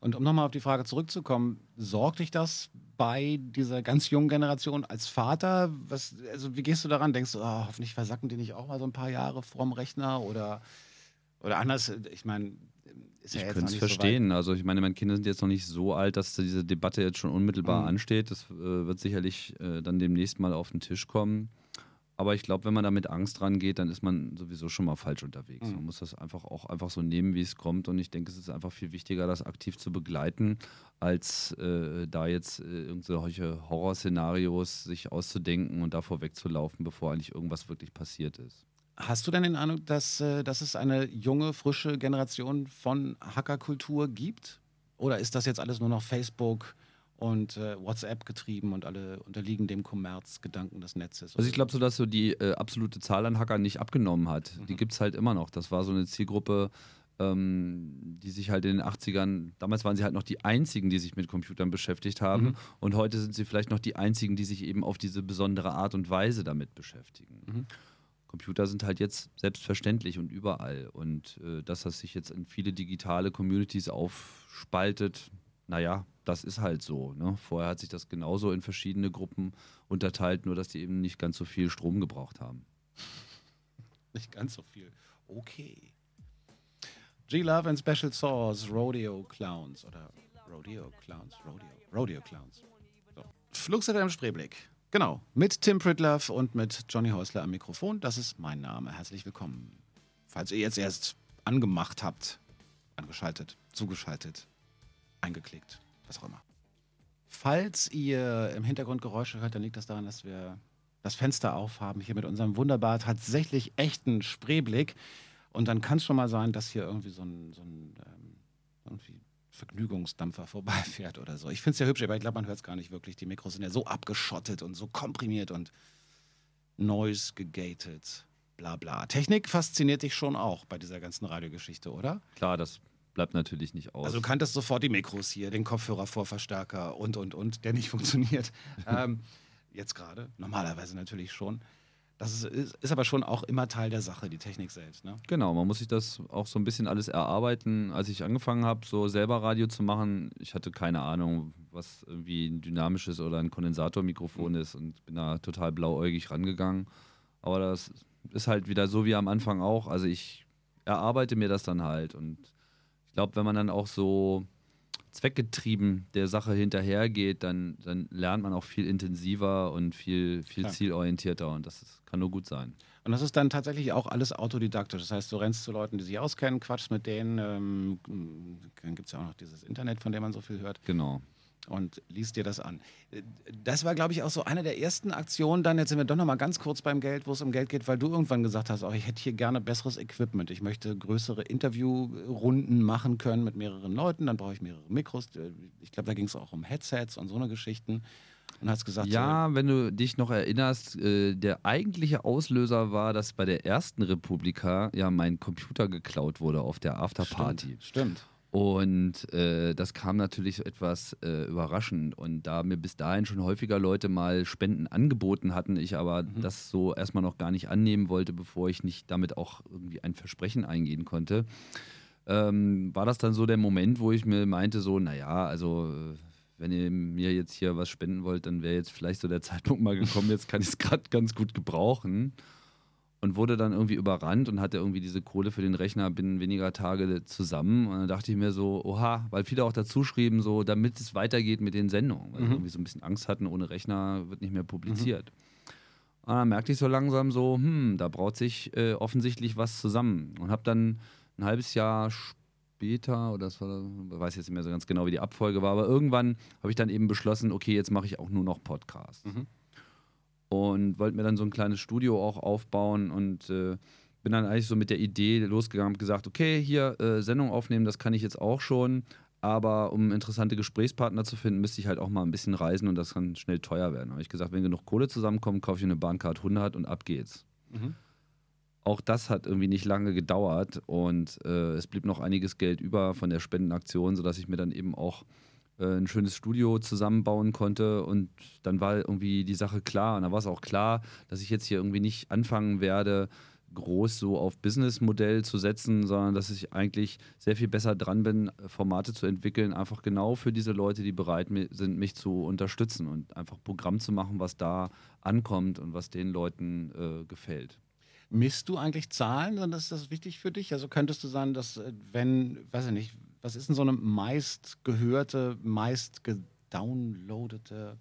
Speaker 4: Und um nochmal auf die Frage zurückzukommen, sorgt dich das bei dieser ganz jungen Generation als Vater? Was, also wie gehst du daran? Denkst du, oh, hoffentlich versacken die nicht auch mal so ein paar Jahre vorm Rechner oder, oder anders? Ich meine,
Speaker 5: ist ja ich könnte es verstehen. So also ich meine, meine Kinder sind jetzt noch nicht so alt, dass diese Debatte jetzt schon unmittelbar mhm. ansteht. Das äh, wird sicherlich äh, dann demnächst mal auf den Tisch kommen. Aber ich glaube, wenn man da mit Angst rangeht, dann ist man sowieso schon mal falsch unterwegs. Mhm. Man muss das einfach auch einfach so nehmen, wie es kommt. Und ich denke, es ist einfach viel wichtiger, das aktiv zu begleiten, als äh, da jetzt äh, irgendwelche Horrorszenarios sich auszudenken und davor wegzulaufen, bevor eigentlich irgendwas wirklich passiert ist.
Speaker 4: Hast du denn den Eindruck, dass, äh, dass es eine junge, frische Generation von Hackerkultur gibt? Oder ist das jetzt alles nur noch Facebook? Und äh, WhatsApp getrieben und alle unterliegen dem Kommerzgedanken des Netzes.
Speaker 5: Also ich glaube so, dass so die äh, absolute Zahl an Hackern nicht abgenommen hat. Mhm. Die gibt es halt immer noch. Das war so eine Zielgruppe, ähm, die sich halt in den 80ern, damals waren sie halt noch die einzigen, die sich mit Computern beschäftigt haben mhm. und heute sind sie vielleicht noch die einzigen, die sich eben auf diese besondere Art und Weise damit beschäftigen. Mhm. Computer sind halt jetzt selbstverständlich und überall. Und äh, dass das sich jetzt in viele digitale Communities aufspaltet, naja, das ist halt so. Ne? Vorher hat sich das genauso in verschiedene Gruppen unterteilt, nur dass die eben nicht ganz so viel Strom gebraucht haben.
Speaker 4: Nicht ganz so viel. Okay. G-Love and Special Sauce, Rodeo Clowns oder Rodeo Clowns, Rodeo, Rodeo Clowns. So. Flugseite im Spreeblick. Genau, mit Tim Pritlove und mit Johnny Häusler am Mikrofon. Das ist mein Name. Herzlich willkommen. Falls ihr jetzt erst angemacht habt, angeschaltet, zugeschaltet, eingeklickt, was auch immer. Falls ihr im Hintergrund Geräusche hört, dann liegt das daran, dass wir das Fenster aufhaben, hier mit unserem wunderbar tatsächlich echten Spreeblick. Und dann kann es schon mal sein, dass hier irgendwie so ein, so ein ähm, irgendwie Vergnügungsdampfer vorbeifährt oder so. Ich finde es ja hübsch, aber ich glaube, man hört es gar nicht wirklich. Die Mikros sind ja so abgeschottet und so komprimiert und noise gegated, bla bla. Technik fasziniert dich schon auch bei dieser ganzen Radiogeschichte, oder?
Speaker 5: Klar, das bleibt natürlich nicht aus.
Speaker 4: Also du kanntest sofort die Mikros hier, den Kopfhörervorverstärker und, und, und, der nicht funktioniert. ähm, jetzt gerade, normalerweise natürlich schon. Das ist, ist, aber schon auch immer Teil der Sache, die Technik selbst. Ne?
Speaker 5: Genau, man muss sich das auch so ein bisschen alles erarbeiten. Als ich angefangen habe, so selber Radio zu machen, ich hatte keine Ahnung, was irgendwie ein dynamisches oder ein Kondensatormikrofon mhm. ist und bin da total blauäugig rangegangen. Aber das ist halt wieder so wie am Anfang auch. Also ich erarbeite mir das dann halt und ich glaube, wenn man dann auch so zweckgetrieben der Sache hinterhergeht, dann, dann lernt man auch viel intensiver und viel, viel zielorientierter und das ist, kann nur gut sein.
Speaker 4: Und das ist dann tatsächlich auch alles autodidaktisch. Das heißt, du rennst zu Leuten, die sich auskennen, quatschst mit denen. Ähm, dann gibt es ja auch noch dieses Internet, von dem man so viel hört.
Speaker 5: Genau
Speaker 4: und liest dir das an. Das war, glaube ich, auch so eine der ersten Aktionen. Dann, jetzt sind wir doch noch mal ganz kurz beim Geld, wo es um Geld geht, weil du irgendwann gesagt hast, oh, ich hätte hier gerne besseres Equipment. Ich möchte größere Interviewrunden machen können mit mehreren Leuten. Dann brauche ich mehrere Mikros. Ich glaube, da ging es auch um Headsets und so eine Geschichten. Und hast gesagt,
Speaker 5: ja, so, wenn du dich noch erinnerst, äh, der eigentliche Auslöser war, dass bei der ersten Republika ja mein Computer geklaut wurde auf der Afterparty.
Speaker 4: Stimmt. stimmt.
Speaker 5: Und äh, das kam natürlich etwas äh, überraschend. Und da mir bis dahin schon häufiger Leute mal Spenden angeboten hatten, ich aber mhm. das so erstmal noch gar nicht annehmen wollte, bevor ich nicht damit auch irgendwie ein Versprechen eingehen konnte, ähm, war das dann so der Moment, wo ich mir meinte, so, naja, also wenn ihr mir jetzt hier was spenden wollt, dann wäre jetzt vielleicht so der Zeitpunkt mal gekommen, jetzt kann ich es gerade ganz gut gebrauchen. Und wurde dann irgendwie überrannt und hatte irgendwie diese Kohle für den Rechner binnen weniger Tage zusammen. Und dann dachte ich mir so, oha, weil viele auch dazu schrieben, so, damit es weitergeht mit den Sendungen, weil
Speaker 4: Mhm.
Speaker 5: sie irgendwie so ein bisschen Angst hatten, ohne Rechner wird nicht mehr publiziert. Und dann merkte ich so langsam so, hm, da braut sich äh, offensichtlich was zusammen. Und habe dann ein halbes Jahr später, oder das war, ich weiß jetzt nicht mehr so ganz genau, wie die Abfolge war, aber irgendwann habe ich dann eben beschlossen, okay, jetzt mache ich auch nur noch Podcasts.
Speaker 4: Mhm.
Speaker 5: Und wollte mir dann so ein kleines Studio auch aufbauen und äh, bin dann eigentlich so mit der Idee losgegangen und gesagt, okay, hier äh, Sendung aufnehmen, das kann ich jetzt auch schon. Aber um interessante Gesprächspartner zu finden, müsste ich halt auch mal ein bisschen reisen und das kann schnell teuer werden. Da habe ich gesagt, wenn genug Kohle zusammenkommt, kaufe ich eine Bahncard 100 und ab geht's.
Speaker 4: Mhm.
Speaker 5: Auch das hat irgendwie nicht lange gedauert und äh, es blieb noch einiges Geld über von der Spendenaktion, sodass ich mir dann eben auch ein schönes Studio zusammenbauen konnte und dann war irgendwie die Sache klar und da war es auch klar, dass ich jetzt hier irgendwie nicht anfangen werde, groß so auf Businessmodell zu setzen, sondern dass ich eigentlich sehr viel besser dran bin, Formate zu entwickeln, einfach genau für diese Leute, die bereit sind, mich zu unterstützen und einfach Programm zu machen, was da ankommt und was den Leuten äh, gefällt.
Speaker 4: Misst du eigentlich Zahlen? Dann ist das wichtig für dich? Also könntest du sagen, dass äh, wenn, weiß ich nicht, was ist denn so eine meist gehörte, meist gedownloadete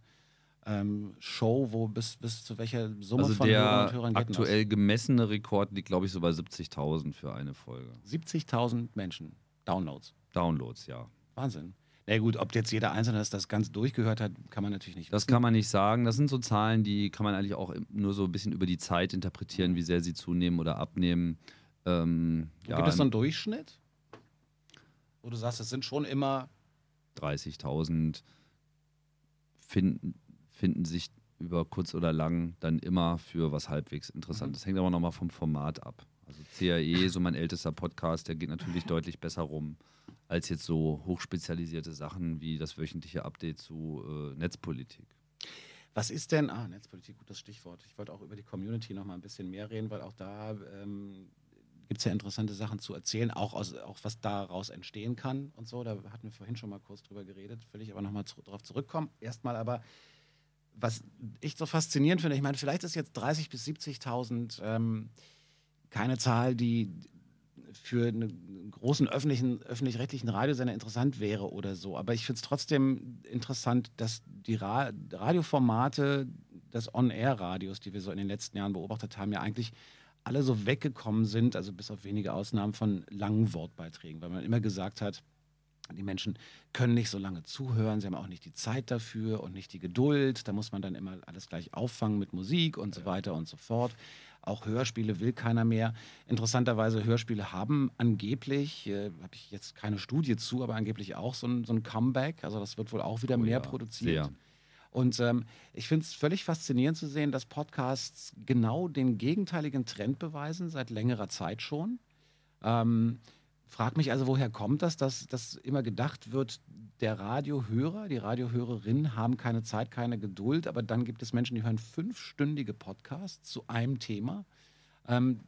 Speaker 4: ähm, Show, wo bis, bis zu welcher Summe
Speaker 5: Also
Speaker 4: von Hörern
Speaker 5: der
Speaker 4: und Hörern geht
Speaker 5: aktuell gemessene Rekord liegt, glaube ich, so bei 70.000 für eine Folge.
Speaker 4: das? 70.000 Menschen, Downloads.
Speaker 5: Downloads, ja.
Speaker 4: Wahnsinn. Na gut, ob jetzt jeder Einzelne das, das ganz durchgehört hat, kann man natürlich nicht
Speaker 5: Das
Speaker 4: wissen.
Speaker 5: kann man nicht sagen. Das sind so Zahlen, die kann man eigentlich auch nur so ein bisschen über die Zeit interpretieren, wie sehr sie zunehmen oder abnehmen. Ähm, ja,
Speaker 4: Gibt es so einen Durchschnitt? Wo du sagst, es sind schon immer
Speaker 5: 30.000 finden, finden sich über kurz oder lang dann immer für was halbwegs interessant.
Speaker 4: Mhm.
Speaker 5: Das hängt aber nochmal vom Format ab. Also CAE, so mein ältester Podcast, der geht natürlich deutlich besser rum als jetzt so hochspezialisierte Sachen wie das wöchentliche Update zu äh, Netzpolitik.
Speaker 4: Was ist denn, ah, Netzpolitik, gutes Stichwort. Ich wollte auch über die Community noch mal ein bisschen mehr reden, weil auch da ähm, gibt es ja interessante Sachen zu erzählen, auch, aus, auch was daraus entstehen kann und so. Da hatten wir vorhin schon mal kurz drüber geredet, will ich aber noch mal zu, drauf zurückkommen. Erstmal aber, was ich so faszinierend finde, ich meine, vielleicht ist jetzt 30.000 bis 70.000 ähm, keine Zahl, die für einen großen öffentlichen, öffentlich-rechtlichen Radiosender interessant wäre oder so. Aber ich finde es trotzdem interessant, dass die Ra Radioformate des On-Air-Radios, die wir so in den letzten Jahren beobachtet haben, ja eigentlich alle so weggekommen sind, also bis auf wenige Ausnahmen von langen Wortbeiträgen, weil man immer gesagt hat, die Menschen können nicht so lange zuhören, sie haben auch nicht die Zeit dafür und nicht die Geduld. Da muss man dann immer alles gleich auffangen mit Musik und so weiter und so fort. Auch Hörspiele will keiner mehr. Interessanterweise, Hörspiele haben angeblich, äh, habe ich jetzt keine Studie zu, aber angeblich auch so ein, so ein Comeback. Also das wird wohl auch wieder
Speaker 5: Oh
Speaker 4: mehr
Speaker 5: ja,
Speaker 4: produziert.
Speaker 5: sehr.
Speaker 4: Und ähm, ich finde es völlig faszinierend zu sehen, dass Podcasts genau den gegenteiligen Trend beweisen, seit längerer Zeit schon. Ähm, frag mich also, woher kommt das, dass, dass immer gedacht wird, der Radiohörer, die Radiohörerinnen haben keine Zeit, keine Geduld, aber dann gibt es Menschen, die hören fünfstündige Podcasts zu einem Thema. Ähm,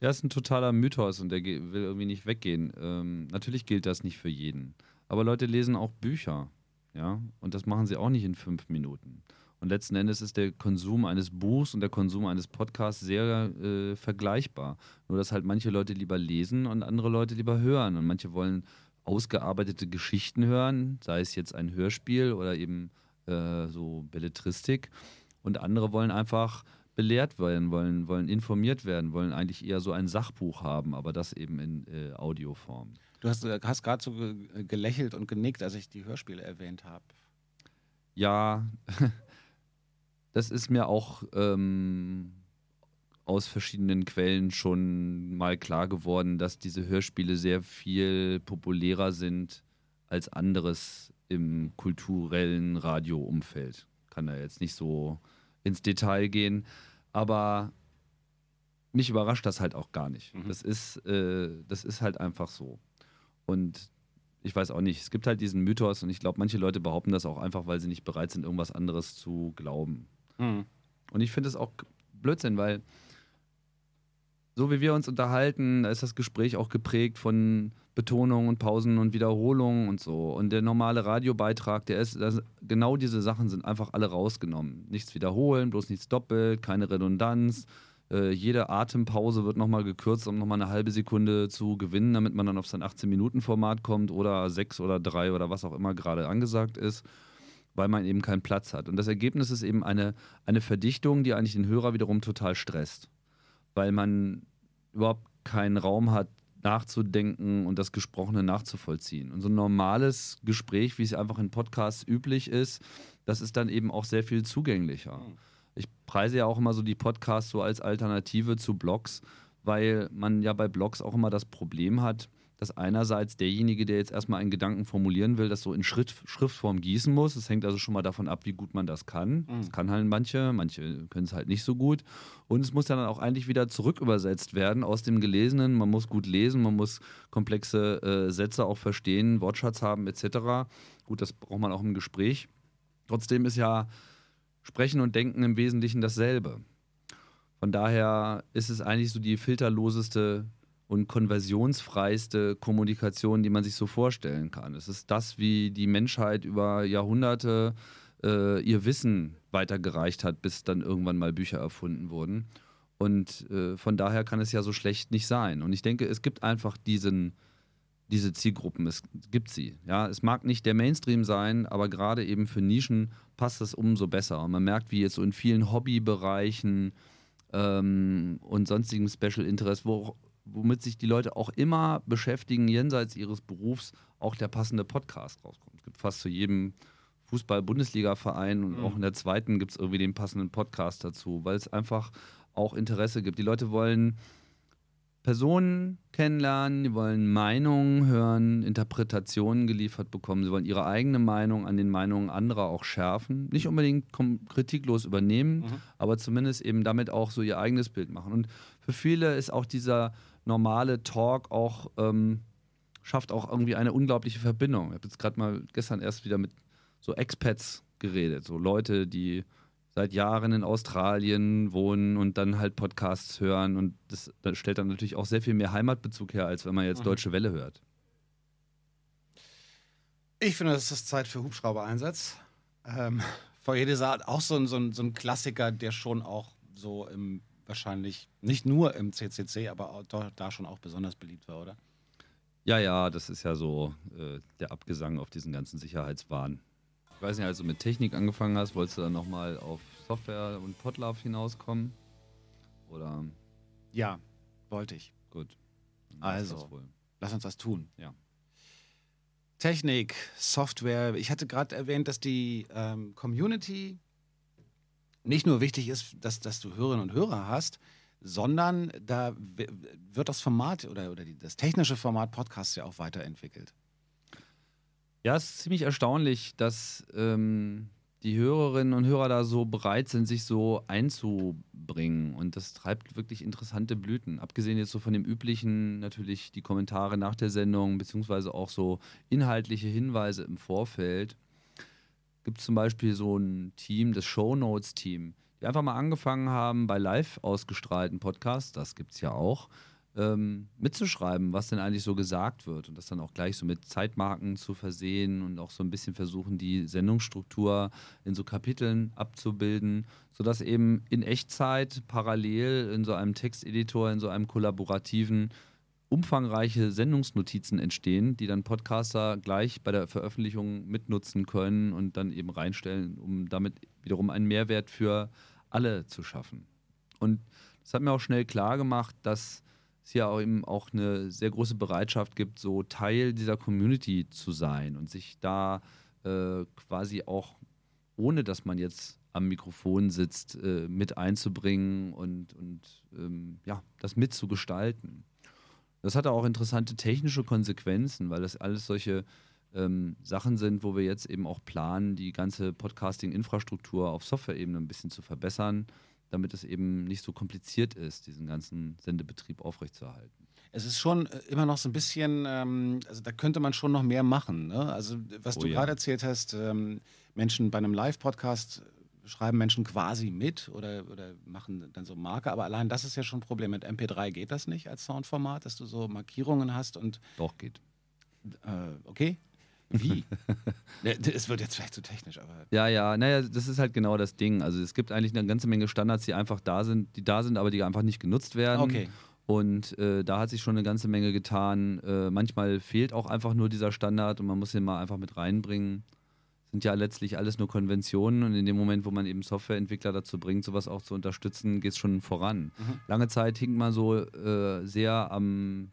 Speaker 5: Ja, ist ein totaler Mythos und der will irgendwie nicht weggehen. Ähm, natürlich gilt das nicht für jeden. Aber Leute lesen auch Bücher. Ja, und das machen sie auch nicht in fünf Minuten. Und letzten Endes ist der Konsum eines Buchs und der Konsum eines Podcasts sehr äh, vergleichbar. Nur, dass halt manche Leute lieber lesen und andere Leute lieber hören. Und manche wollen ausgearbeitete Geschichten hören, sei es jetzt ein Hörspiel oder eben äh, so Belletristik. Und andere wollen einfach belehrt werden, wollen, wollen informiert werden, wollen eigentlich eher so ein Sachbuch haben, aber das eben in äh, Audioform.
Speaker 4: Du hast, äh, hast gerade so ge gelächelt und genickt, als ich die Hörspiele erwähnt habe.
Speaker 5: Ja, das ist mir auch ähm, aus verschiedenen Quellen schon mal klar geworden, dass diese Hörspiele sehr viel populärer sind als anderes im kulturellen Radioumfeld. Kann da jetzt nicht so ins Detail gehen, aber mich überrascht das halt auch gar nicht.
Speaker 4: Mhm.
Speaker 5: Das, ist, äh, das ist halt einfach so. Und ich weiß auch nicht, es gibt halt diesen Mythos und ich glaube, manche Leute behaupten das auch einfach, weil sie nicht bereit sind, irgendwas anderes zu glauben. Und ich finde es auch Blödsinn, weil so wie wir uns unterhalten, da ist das Gespräch auch geprägt von Betonungen und Pausen und Wiederholungen und so. Und der normale Radiobeitrag, der ist, das, genau diese Sachen sind einfach alle rausgenommen. Nichts wiederholen, bloß nichts doppelt, keine Redundanz, Äh, jede Atempause wird nochmal gekürzt, um nochmal eine halbe Sekunde zu gewinnen, damit man dann auf sein 18-Minuten-Format kommt oder sechs oder drei oder was auch immer gerade angesagt ist, weil man eben keinen Platz hat. Und das Ergebnis ist eben eine, eine Verdichtung, die eigentlich den Hörer wiederum total stresst, weil man überhaupt keinen Raum hat, nachzudenken und das Gesprochene nachzuvollziehen. Und so ein normales Gespräch, wie es einfach in Podcasts üblich ist, das ist dann eben auch sehr viel zugänglicher. Mhm. Ich preise ja auch immer so die Podcasts so als Alternative zu Blogs, weil man ja bei Blogs auch immer das Problem hat, dass einerseits derjenige, der jetzt erstmal einen Gedanken formulieren will, das so in Schritt, Schriftform gießen muss. Es hängt also schon mal davon ab, wie gut man das kann. Mhm. Das kann halt manche, manche können es halt nicht so gut. Und es muss dann auch eigentlich wieder zurückübersetzt werden aus dem Gelesenen. Man muss gut lesen, man muss komplexe äh, Sätze auch verstehen, Wortschatz haben etc. Gut, das braucht man auch im Gespräch. Trotzdem ist ja Sprechen und Denken im Wesentlichen dasselbe. Von daher ist es eigentlich so die filterloseste und konversionsfreiste Kommunikation, die man sich so vorstellen kann. Es ist das, wie die Menschheit über Jahrhunderte äh, ihr Wissen weitergereicht hat, bis dann irgendwann mal Bücher erfunden wurden. Und äh, von daher kann es ja so schlecht nicht sein. Und ich denke, es gibt einfach diesen, diese Zielgruppen, es gibt sie. Ja, es mag nicht der Mainstream sein, aber gerade eben für Nischen passt das umso besser. Und man merkt, wie jetzt so in vielen Hobbybereichen ähm, und sonstigen Special Interest, wo womit sich die Leute auch immer beschäftigen, jenseits ihres Berufs, auch der passende Podcast rauskommt. Es gibt fast zu jedem Fußball-Bundesliga-Verein und mhm. auch in der zweiten gibt es irgendwie den passenden Podcast dazu, weil es einfach auch Interesse gibt. Die Leute wollen Personen kennenlernen, die wollen Meinungen hören, Interpretationen geliefert bekommen. Sie wollen ihre eigene Meinung an den Meinungen anderer auch schärfen. Nicht unbedingt kritiklos übernehmen, mhm. aber zumindest eben damit auch so ihr eigenes Bild machen. Und für viele ist auch dieser normale Talk auch ähm, schafft auch irgendwie eine unglaubliche Verbindung. Ich habe jetzt gerade mal gestern erst wieder mit so Expats geredet, so Leute, die seit Jahren in Australien wohnen und dann halt Podcasts hören und das, das stellt dann natürlich auch sehr viel mehr Heimatbezug her, als wenn man jetzt mhm. Deutsche Welle hört.
Speaker 4: Ich finde, das ist Zeit für Hubschrauber-Einsatz. Ähm, Foyer Saat auch so ein, so, ein, so ein Klassiker, der schon auch so im wahrscheinlich nicht nur im CCC, aber da schon auch besonders beliebt war, oder?
Speaker 5: Ja, ja, das ist ja so äh, der Abgesang auf diesen ganzen Sicherheitswahn. Ich weiß nicht, als du mit Technik angefangen hast, wolltest du dann nochmal auf Software und Podlove hinauskommen? Oder?
Speaker 4: Ja, wollte ich.
Speaker 5: Gut.
Speaker 4: Also, lass uns das tun.
Speaker 5: Ja.
Speaker 4: Technik, Software. Ich hatte gerade erwähnt, dass die ähm, Community nicht nur wichtig ist, dass, dass du Hörerinnen und Hörer hast, sondern da wird das Format oder, oder die, das technische Format Podcast ja auch weiterentwickelt.
Speaker 5: Ja, es ist ziemlich erstaunlich, dass ähm, die Hörerinnen und Hörer da so bereit sind, sich so einzubringen. Und das treibt wirklich interessante Blüten. Abgesehen jetzt so von dem üblichen, natürlich die Kommentare nach der Sendung, beziehungsweise auch so inhaltliche Hinweise im Vorfeld gibt es zum Beispiel so ein Team, das Show Notes Team, die einfach mal angefangen haben, bei live ausgestrahlten Podcasts, das gibt es ja auch, ähm, mitzuschreiben, was denn eigentlich so gesagt wird und das dann auch gleich so mit Zeitmarken zu versehen und auch so ein bisschen versuchen, die Sendungsstruktur in so Kapiteln abzubilden, sodass eben in Echtzeit parallel in so einem Texteditor, in so einem kollaborativen umfangreiche Sendungsnotizen entstehen, die dann Podcaster gleich bei der Veröffentlichung mitnutzen können und dann eben reinstellen, um damit wiederum einen Mehrwert für alle zu schaffen. Und das hat mir auch schnell klar gemacht, dass es hier auch eben auch eine sehr große Bereitschaft gibt, so Teil dieser Community zu sein und sich da äh, quasi auch, ohne dass man jetzt am Mikrofon sitzt, äh, mit einzubringen und, und ähm, ja, das mitzugestalten. Das hatte auch interessante technische Konsequenzen, weil das alles solche ähm, Sachen sind, wo wir jetzt eben auch planen, die ganze Podcasting-Infrastruktur auf Software-Ebene ein bisschen zu verbessern, damit es eben nicht so kompliziert ist, diesen ganzen Sendebetrieb aufrechtzuerhalten.
Speaker 4: Es ist schon äh, immer noch so ein bisschen, ähm, also da könnte man schon noch mehr machen. Ne? Also was oh, du ja. gerade erzählt hast, ähm, Menschen bei einem Live-Podcast schreiben Menschen quasi mit oder, oder machen dann so Marker, aber allein das ist ja schon ein Problem. Mit MP3 geht das nicht als Soundformat, dass du so Markierungen hast und.
Speaker 5: Doch, geht.
Speaker 4: Äh, okay. Wie? Es wird jetzt vielleicht zu technisch, aber.
Speaker 5: Ja, ja, naja, das ist halt genau das Ding. Also es gibt eigentlich eine ganze Menge Standards, die einfach da sind, die da sind, aber die einfach nicht genutzt werden.
Speaker 4: Okay.
Speaker 5: Und äh, da hat sich schon eine ganze Menge getan. Äh, manchmal fehlt auch einfach nur dieser Standard und man muss den mal einfach mit reinbringen. Sind ja letztlich alles nur Konventionen und in dem Moment, wo man eben Softwareentwickler dazu bringt, sowas auch zu unterstützen, geht es schon voran. Lange Zeit hing man so äh, sehr am,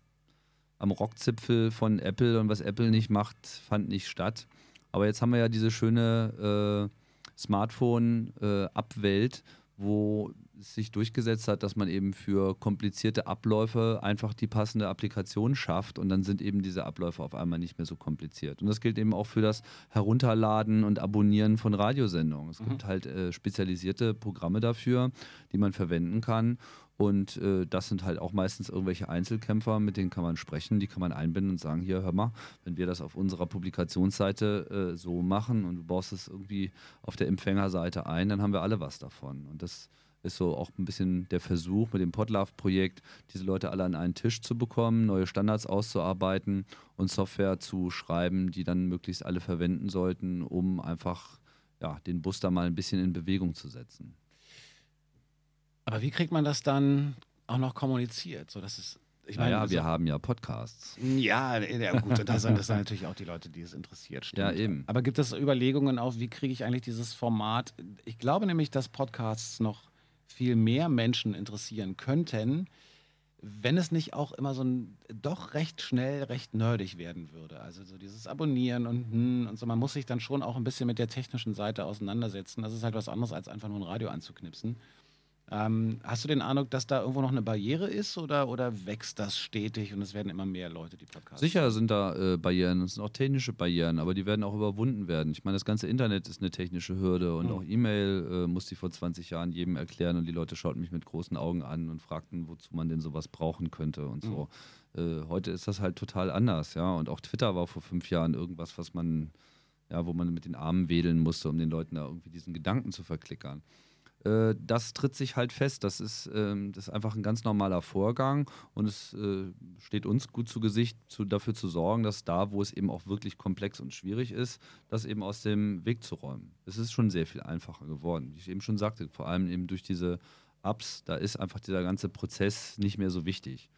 Speaker 5: am Rockzipfel von Apple und was Apple nicht macht, fand nicht statt. Aber jetzt haben wir ja diese schöne äh, Smartphone-Abwelt, wo es sich durchgesetzt hat, dass man eben für komplizierte Abläufe einfach die passende Applikation schafft und dann sind eben diese Abläufe auf einmal nicht mehr so kompliziert. Und das gilt eben auch für das Herunterladen und Abonnieren von Radiosendungen. Es gibt halt äh, spezialisierte Programme dafür, die man verwenden kann. Und äh, das sind halt auch meistens irgendwelche Einzelkämpfer, mit denen kann man sprechen, die kann man einbinden und sagen, hier, hör mal, wenn wir das auf unserer Publikationsseite äh, so machen und du baust es irgendwie auf der Empfängerseite ein, dann haben wir alle was davon. Und das ist so auch ein bisschen der Versuch mit dem Podlove-Projekt, diese Leute alle an einen Tisch zu bekommen, neue Standards auszuarbeiten und Software zu schreiben, die dann möglichst alle verwenden sollten, um einfach ja, den Bus da mal ein bisschen in Bewegung zu setzen.
Speaker 4: Aber wie kriegt man das dann auch noch kommuniziert? So, dass es, ich meine,
Speaker 5: naja, wir
Speaker 4: so-
Speaker 5: haben ja Podcasts.
Speaker 4: Ja, ja gut, da sind das sind natürlich auch die Leute, die es interessiert. Stimmt.
Speaker 5: Ja, eben.
Speaker 4: Aber gibt es Überlegungen auf, wie kriege ich eigentlich dieses Format? Ich glaube nämlich, dass Podcasts noch viel mehr Menschen interessieren könnten, wenn es nicht auch immer so ein doch recht schnell recht nerdig werden würde. Also so dieses Abonnieren und hm, und so. Man muss sich dann schon auch ein bisschen mit der technischen Seite auseinandersetzen. Das ist halt was anderes, als einfach nur ein Radio anzuknipsen. Ähm, hast du den Eindruck, dass da irgendwo noch eine Barriere ist oder, oder wächst das stetig und es werden immer mehr Leute, die Podcasts
Speaker 5: Sicher sind da äh, Barrieren, es sind auch technische Barrieren, aber die werden auch überwunden werden. Ich meine, das ganze Internet ist eine technische Hürde und
Speaker 4: Mhm.
Speaker 5: auch E-Mail äh, musste ich vor 20 Jahren jedem erklären und die Leute schauten mich mit großen Augen an und fragten, wozu man denn sowas brauchen könnte und so. Äh, heute ist das halt total anders, ja. Und auch Twitter war vor fünf Jahren irgendwas, was man, ja, wo man mit den Armen wedeln musste, um den Leuten da irgendwie diesen Gedanken zu verklickern äh, das tritt sich halt fest. Das ist, ähm, das ist einfach ein ganz normaler Vorgang und es äh, steht uns gut zu Gesicht, zu, dafür zu sorgen, dass da, wo es eben auch wirklich komplex und schwierig ist, das eben aus dem Weg zu räumen. Es ist schon sehr viel einfacher geworden, wie ich eben schon sagte, vor allem eben durch diese Apps, da ist einfach dieser ganze Prozess nicht mehr so wichtig.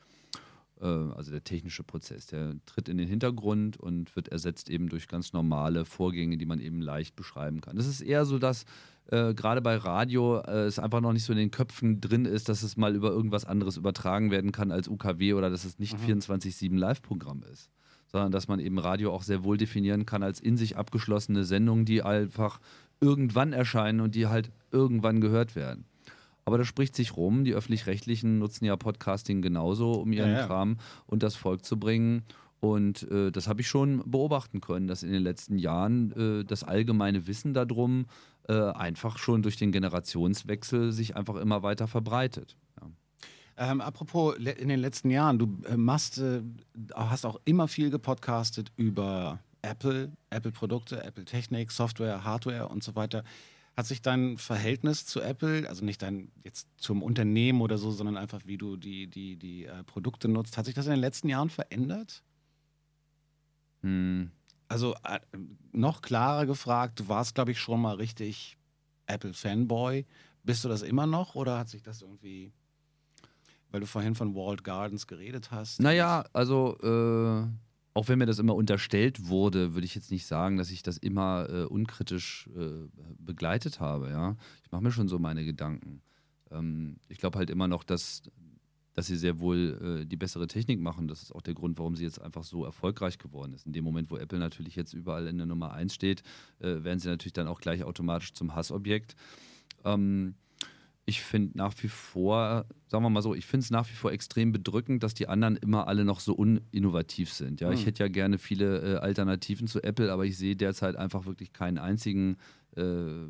Speaker 5: Äh, Also der technische Prozess, der tritt in den Hintergrund und wird ersetzt eben durch ganz normale Vorgänge, die man eben leicht beschreiben kann. Es ist eher so, dass äh, gerade bei Radio äh, es einfach noch nicht so in den Köpfen drin ist, dass es mal über irgendwas anderes übertragen werden kann als UKW oder dass es nicht 24-7 Live-Programm ist, sondern dass man eben Radio auch sehr wohl definieren kann als in sich abgeschlossene Sendungen, die einfach irgendwann erscheinen und die halt irgendwann gehört werden. Aber das spricht sich rum. Die öffentlich-rechtlichen nutzen ja Podcasting genauso, um ihren
Speaker 4: Ja, ja.
Speaker 5: Kram und das Volk zu bringen. Und äh, das habe ich schon beobachten können, dass in den letzten Jahren äh, das allgemeine Wissen darum äh, einfach schon durch den Generationswechsel sich einfach immer weiter verbreitet. Ja.
Speaker 4: Ähm, apropos in den letzten Jahren, du äh, machst, äh, hast auch immer viel gepodcastet über Apple, Apple-Produkte, Apple-Technik, Software, Hardware und so weiter. Hat sich dein Verhältnis zu Apple, also nicht dein jetzt zum Unternehmen oder so, sondern einfach wie du die, die, die äh, Produkte nutzt, hat sich das in den letzten Jahren verändert?
Speaker 5: Hm.
Speaker 4: Also äh, noch klarer gefragt, du warst, glaube ich, schon mal richtig Apple-Fanboy. Bist du das immer noch oder hat sich das irgendwie, weil du vorhin von Walled Gardens geredet hast?
Speaker 5: Naja, also äh, auch wenn mir das immer unterstellt wurde, würde ich jetzt nicht sagen, dass ich das immer äh, unkritisch äh, begleitet habe. Ja? Ich mache mir schon so meine Gedanken. Ähm, ich glaube halt immer noch, dass, dass sie sehr wohl äh, die bessere Technik machen. Das ist auch der Grund, warum sie jetzt einfach so erfolgreich geworden ist. In dem Moment, wo Apple natürlich jetzt überall in der Nummer 1 steht, äh, werden sie natürlich dann auch gleich automatisch zum Hassobjekt. Ähm, ich finde nach wie vor, sagen wir mal so, ich finde es nach wie vor extrem bedrückend, dass die anderen immer alle noch so uninnovativ sind. Ja, ich
Speaker 4: Hm.
Speaker 5: hätte ja gerne viele äh, Alternativen zu Apple, aber ich sehe derzeit einfach wirklich keinen einzigen, äh,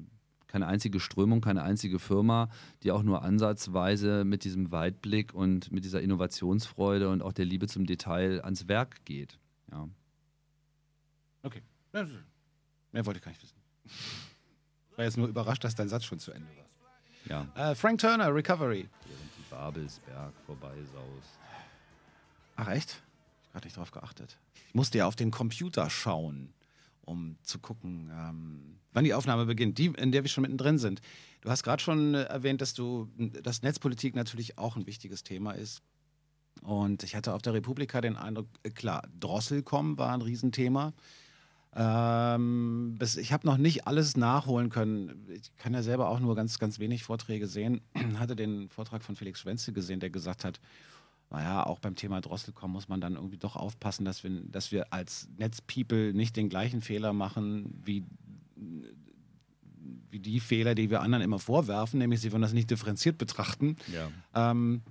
Speaker 5: keine einzige Strömung, keine einzige Firma, die auch nur ansatzweise mit diesem Weitblick und mit dieser Innovationsfreude und auch der Liebe zum Detail ans Werk geht. Ja.
Speaker 4: Okay. Mehr wollte ich gar nicht wissen. Ich war jetzt nur überrascht, dass dein Satz schon zu Ende war.
Speaker 5: Ja.
Speaker 4: Äh, Frank Turner, Recovery.
Speaker 5: Während die Babelsberg vorbeisaust.
Speaker 4: Ach echt? Ich habe nicht drauf geachtet. Ich musste ja auf den Computer schauen. um zu gucken, ähm, wann die Aufnahme beginnt, die, in der wir schon mittendrin sind. Du hast gerade schon äh, erwähnt, dass du, dass Netzpolitik natürlich auch ein wichtiges Thema ist. Und ich hatte auf der Republika den Eindruck, äh, klar, Drosselcom war ein Riesenthema. Ähm, bis, ich habe noch nicht alles nachholen können. Ich kann ja selber auch nur ganz, ganz wenig Vorträge sehen. hatte den Vortrag von Felix Schwenze gesehen, der gesagt hat, naja, auch beim Thema Drosselcom muss man dann irgendwie doch aufpassen, dass wir, dass wir als Netzpeople nicht den gleichen Fehler machen wie, wie die Fehler, die wir anderen immer vorwerfen, nämlich sie wollen das nicht differenziert betrachten.
Speaker 5: Ja.
Speaker 4: Ähm,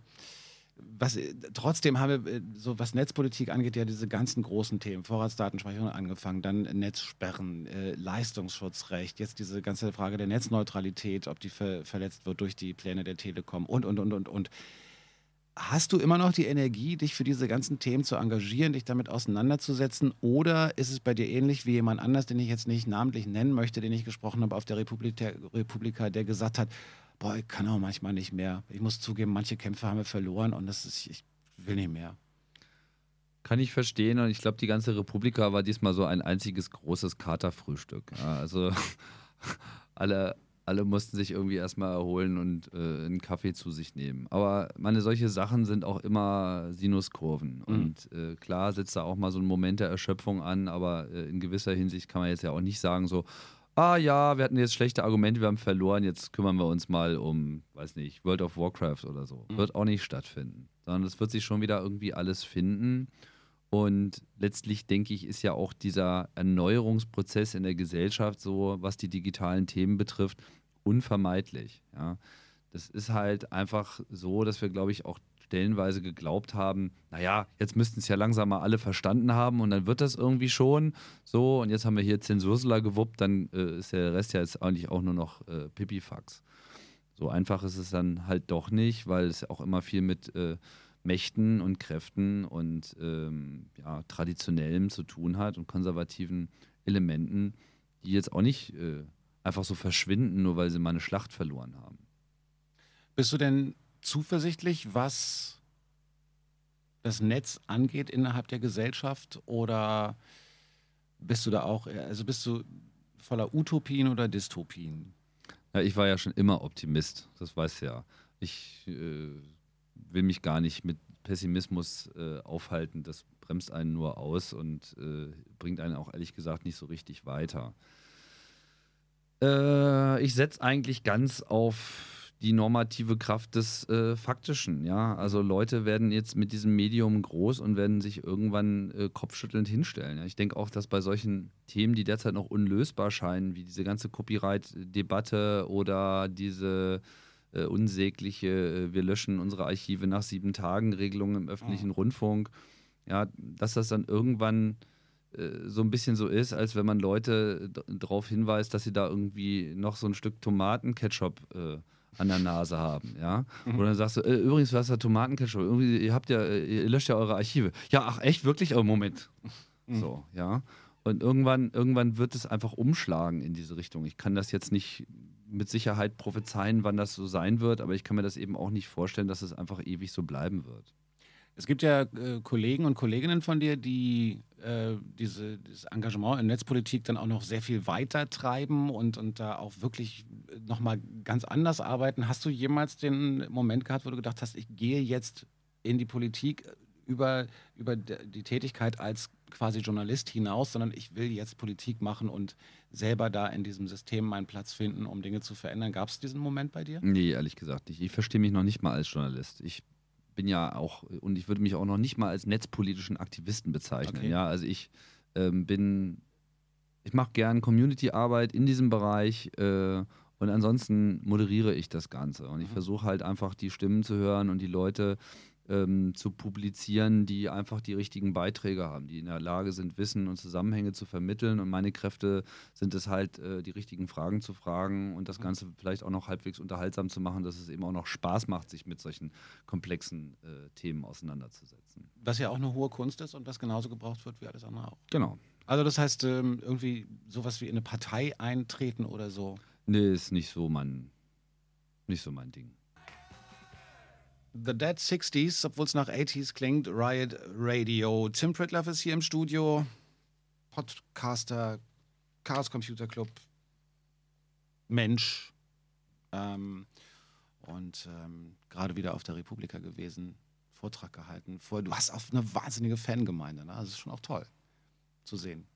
Speaker 4: was, äh, trotzdem haben wir, äh, so was Netzpolitik angeht, ja diese ganzen großen Themen, Vorratsdatenspeicherung angefangen, dann Netzsperren, äh, Leistungsschutzrecht, jetzt diese ganze Frage der Netzneutralität, ob die ver verletzt wird durch die Pläne der Telekom und, und, und, und, und. Hast du immer noch die Energie, dich für diese ganzen Themen zu engagieren, dich damit auseinanderzusetzen? Oder ist es bei dir ähnlich wie jemand anders, den ich jetzt nicht namentlich nennen möchte, den ich gesprochen habe auf der Republika, Republika der gesagt hat, boah, ich kann auch manchmal nicht mehr. Ich muss zugeben, manche Kämpfe haben wir verloren und das ist, ich will nicht mehr.
Speaker 5: Kann ich verstehen und ich glaube, die ganze Republika war diesmal so ein einziges großes Katerfrühstück. Ja, also alle, alle mussten sich irgendwie erstmal erholen und äh, einen Kaffee zu sich nehmen. Aber meine, solche Sachen sind auch immer Sinuskurven. Mhm. Und äh, klar setzt da auch mal so ein Moment der Erschöpfung an, aber äh, in gewisser Hinsicht kann man jetzt ja auch nicht sagen, so, ah ja, wir hatten jetzt schlechte Argumente, wir haben verloren, jetzt kümmern wir uns mal um, weiß nicht, World of Warcraft oder so. Mhm. Wird auch nicht stattfinden. Sondern es wird sich schon wieder irgendwie alles finden. Und letztlich denke ich, ist ja auch dieser Erneuerungsprozess in der Gesellschaft so, was die digitalen Themen betrifft, unvermeidlich. Ja. Das ist halt einfach so, dass wir, glaube ich, auch stellenweise geglaubt haben, naja, jetzt müssten es ja langsam mal alle verstanden haben und dann wird das irgendwie schon so und jetzt haben wir hier Zensursula gewuppt, dann äh, ist der Rest ja jetzt eigentlich auch nur noch äh, Pipifax. So einfach ist es dann halt doch nicht, weil es auch immer viel mit äh, Mächten und Kräften und ähm, ja, traditionellem zu tun hat und konservativen Elementen, die jetzt auch nicht äh, einfach so verschwinden, nur weil sie mal eine Schlacht verloren haben.
Speaker 4: Bist du denn zuversichtlich, was das Netz angeht innerhalb der Gesellschaft? Oder bist du da auch, also bist du voller Utopien oder Dystopien?
Speaker 5: Ja, ich war ja schon immer Optimist, das weißt du ja. Ich äh, will mich gar nicht mit Pessimismus äh, aufhalten, das bremst einen nur aus und äh, bringt einen auch ehrlich gesagt nicht so richtig weiter. Äh, ich setze eigentlich ganz auf die normative Kraft des äh, Faktischen. Ja? Also Leute werden jetzt mit diesem Medium groß und werden sich irgendwann äh, kopfschüttelnd hinstellen. Ja? Ich denke auch, dass bei solchen Themen, die derzeit noch unlösbar scheinen, wie diese ganze Copyright-Debatte oder diese äh, unsägliche, äh, wir löschen unsere Archive nach sieben Tagen Regelung im öffentlichen oh. Rundfunk, ja, dass das dann irgendwann äh, so ein bisschen so ist, als wenn man Leute darauf hinweist, dass sie da irgendwie noch so ein Stück Tomatenketchup äh, an der Nase haben, ja. Mhm. Oder dann sagst du, äh, übrigens, du hast ja Tomatenketchup, irgendwie, ihr habt ja, äh, ihr löscht ja eure Archive. Ja, ach echt, wirklich? Oh, Moment. Mhm. So, ja. Und irgendwann, irgendwann wird es einfach umschlagen in diese Richtung. Ich kann das jetzt nicht mit Sicherheit prophezeien, wann das so sein wird, aber ich kann mir das eben auch nicht vorstellen, dass es einfach ewig so bleiben wird.
Speaker 4: Es gibt ja äh, Kollegen und Kolleginnen von dir, die äh, diese, dieses Engagement in Netzpolitik dann auch noch sehr viel weiter treiben und, und da auch wirklich nochmal ganz anders arbeiten. Hast du jemals den Moment gehabt, wo du gedacht hast, ich gehe jetzt in die Politik über, über die Tätigkeit als quasi Journalist hinaus, sondern ich will jetzt Politik machen und selber da in diesem System meinen Platz finden, um Dinge zu verändern. Gab es diesen Moment bei dir?
Speaker 5: Nee, ehrlich gesagt nicht. Ich verstehe mich noch nicht mal als Journalist. Ich bin ja auch, und ich würde mich auch noch nicht mal als netzpolitischen Aktivisten bezeichnen. Okay. Ja, also ich ähm, bin, ich mache gern Community-Arbeit in diesem Bereich äh, und ansonsten moderiere ich das Ganze. Und ich mhm. versuche halt einfach die Stimmen zu hören und die Leute ähm, zu publizieren, die einfach die richtigen Beiträge haben, die in der Lage sind, Wissen und Zusammenhänge zu vermitteln. Und meine Kräfte sind es halt, äh, die richtigen Fragen zu fragen und das Ganze vielleicht auch noch halbwegs unterhaltsam zu machen, dass es eben auch noch Spaß macht, sich mit solchen komplexen äh, Themen auseinanderzusetzen.
Speaker 4: Was ja auch eine hohe Kunst ist und was genauso gebraucht wird wie alles andere auch.
Speaker 5: Genau.
Speaker 4: Also das heißt, ähm, irgendwie sowas wie in eine Partei eintreten oder so?
Speaker 5: Nee, ist nicht so mein, nicht so mein Ding.
Speaker 4: The Dead 60s, obwohl es nach 80s klingt, Riot Radio. Tim Pritloff ist hier im Studio, Podcaster, Chaos Computer Club, Mensch ähm, und ähm, gerade wieder auf der Republika gewesen, Vortrag gehalten. Vor, du hast auch eine wahnsinnige Fangemeinde, ne? das ist schon auch toll zu sehen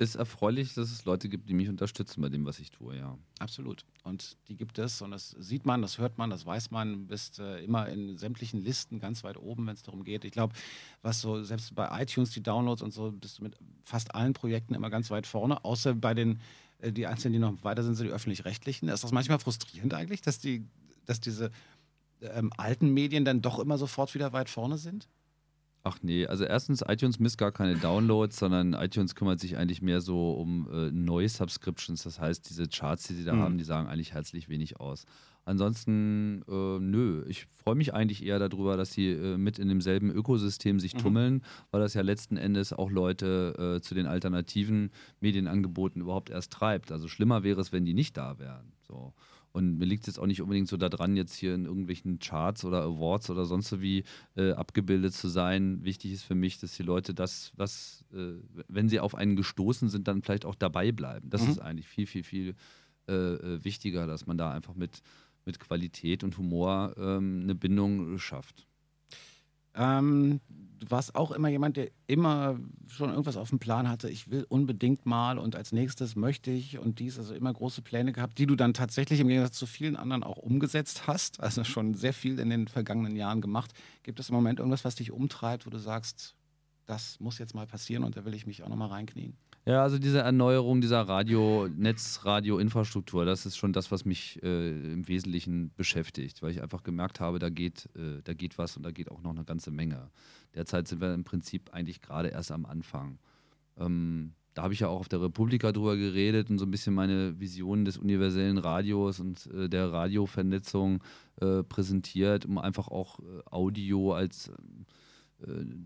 Speaker 5: ist erfreulich, dass es Leute gibt, die mich unterstützen bei dem, was ich tue, ja.
Speaker 4: Absolut. Und die gibt es und das sieht man, das hört man, das weiß man. Bist äh, immer in sämtlichen Listen ganz weit oben, wenn es darum geht. Ich glaube, was so, selbst bei iTunes, die Downloads und so, bist du mit fast allen Projekten immer ganz weit vorne, außer bei den, äh, die einzelnen, die noch weiter sind, sind die öffentlich-rechtlichen. Ist das manchmal frustrierend eigentlich, dass, die, dass diese ähm, alten Medien dann doch immer sofort wieder weit vorne sind?
Speaker 5: Ach nee, also erstens, iTunes misst gar keine Downloads, sondern iTunes kümmert sich eigentlich mehr so um äh, Neu-Subscriptions. Das heißt, diese Charts, die sie da mhm. haben, die sagen eigentlich herzlich wenig aus. Ansonsten, äh, nö, ich freue mich eigentlich eher darüber, dass sie äh, mit in demselben Ökosystem sich mhm. tummeln, weil das ja letzten Endes auch Leute äh, zu den alternativen Medienangeboten überhaupt erst treibt. Also schlimmer wäre es, wenn die nicht da wären. So. Und mir liegt es jetzt auch nicht unbedingt so daran, jetzt hier in irgendwelchen Charts oder Awards oder sonst so wie äh, abgebildet zu sein. Wichtig ist für mich, dass die Leute das, was, äh, wenn sie auf einen gestoßen sind, dann vielleicht auch dabei bleiben. Das mhm. ist eigentlich viel, viel, viel äh, äh, wichtiger, dass man da einfach mit, mit Qualität und Humor ähm, eine Bindung schafft.
Speaker 4: Ähm, du warst auch immer jemand, der immer schon irgendwas auf dem Plan hatte. Ich will unbedingt mal und als nächstes möchte ich und dies, also immer große Pläne gehabt, die du dann tatsächlich im Gegensatz zu vielen anderen auch umgesetzt hast. Also schon sehr viel in den vergangenen Jahren gemacht. Gibt es im Moment irgendwas, was dich umtreibt, wo du sagst, das muss jetzt mal passieren und da will ich mich auch nochmal reinknien?
Speaker 5: Ja, also diese Erneuerung dieser Radio, Netz-Radio-Infrastruktur, das ist schon das, was mich äh, im Wesentlichen beschäftigt, weil ich einfach gemerkt habe, da geht, äh, da geht was und da geht auch noch eine ganze Menge. Derzeit sind wir im Prinzip eigentlich gerade erst am Anfang. Ähm, da habe ich ja auch auf der Republika drüber geredet und so ein bisschen meine Visionen des universellen Radios und äh, der Radiovernetzung äh, präsentiert, um einfach auch äh, Audio als äh,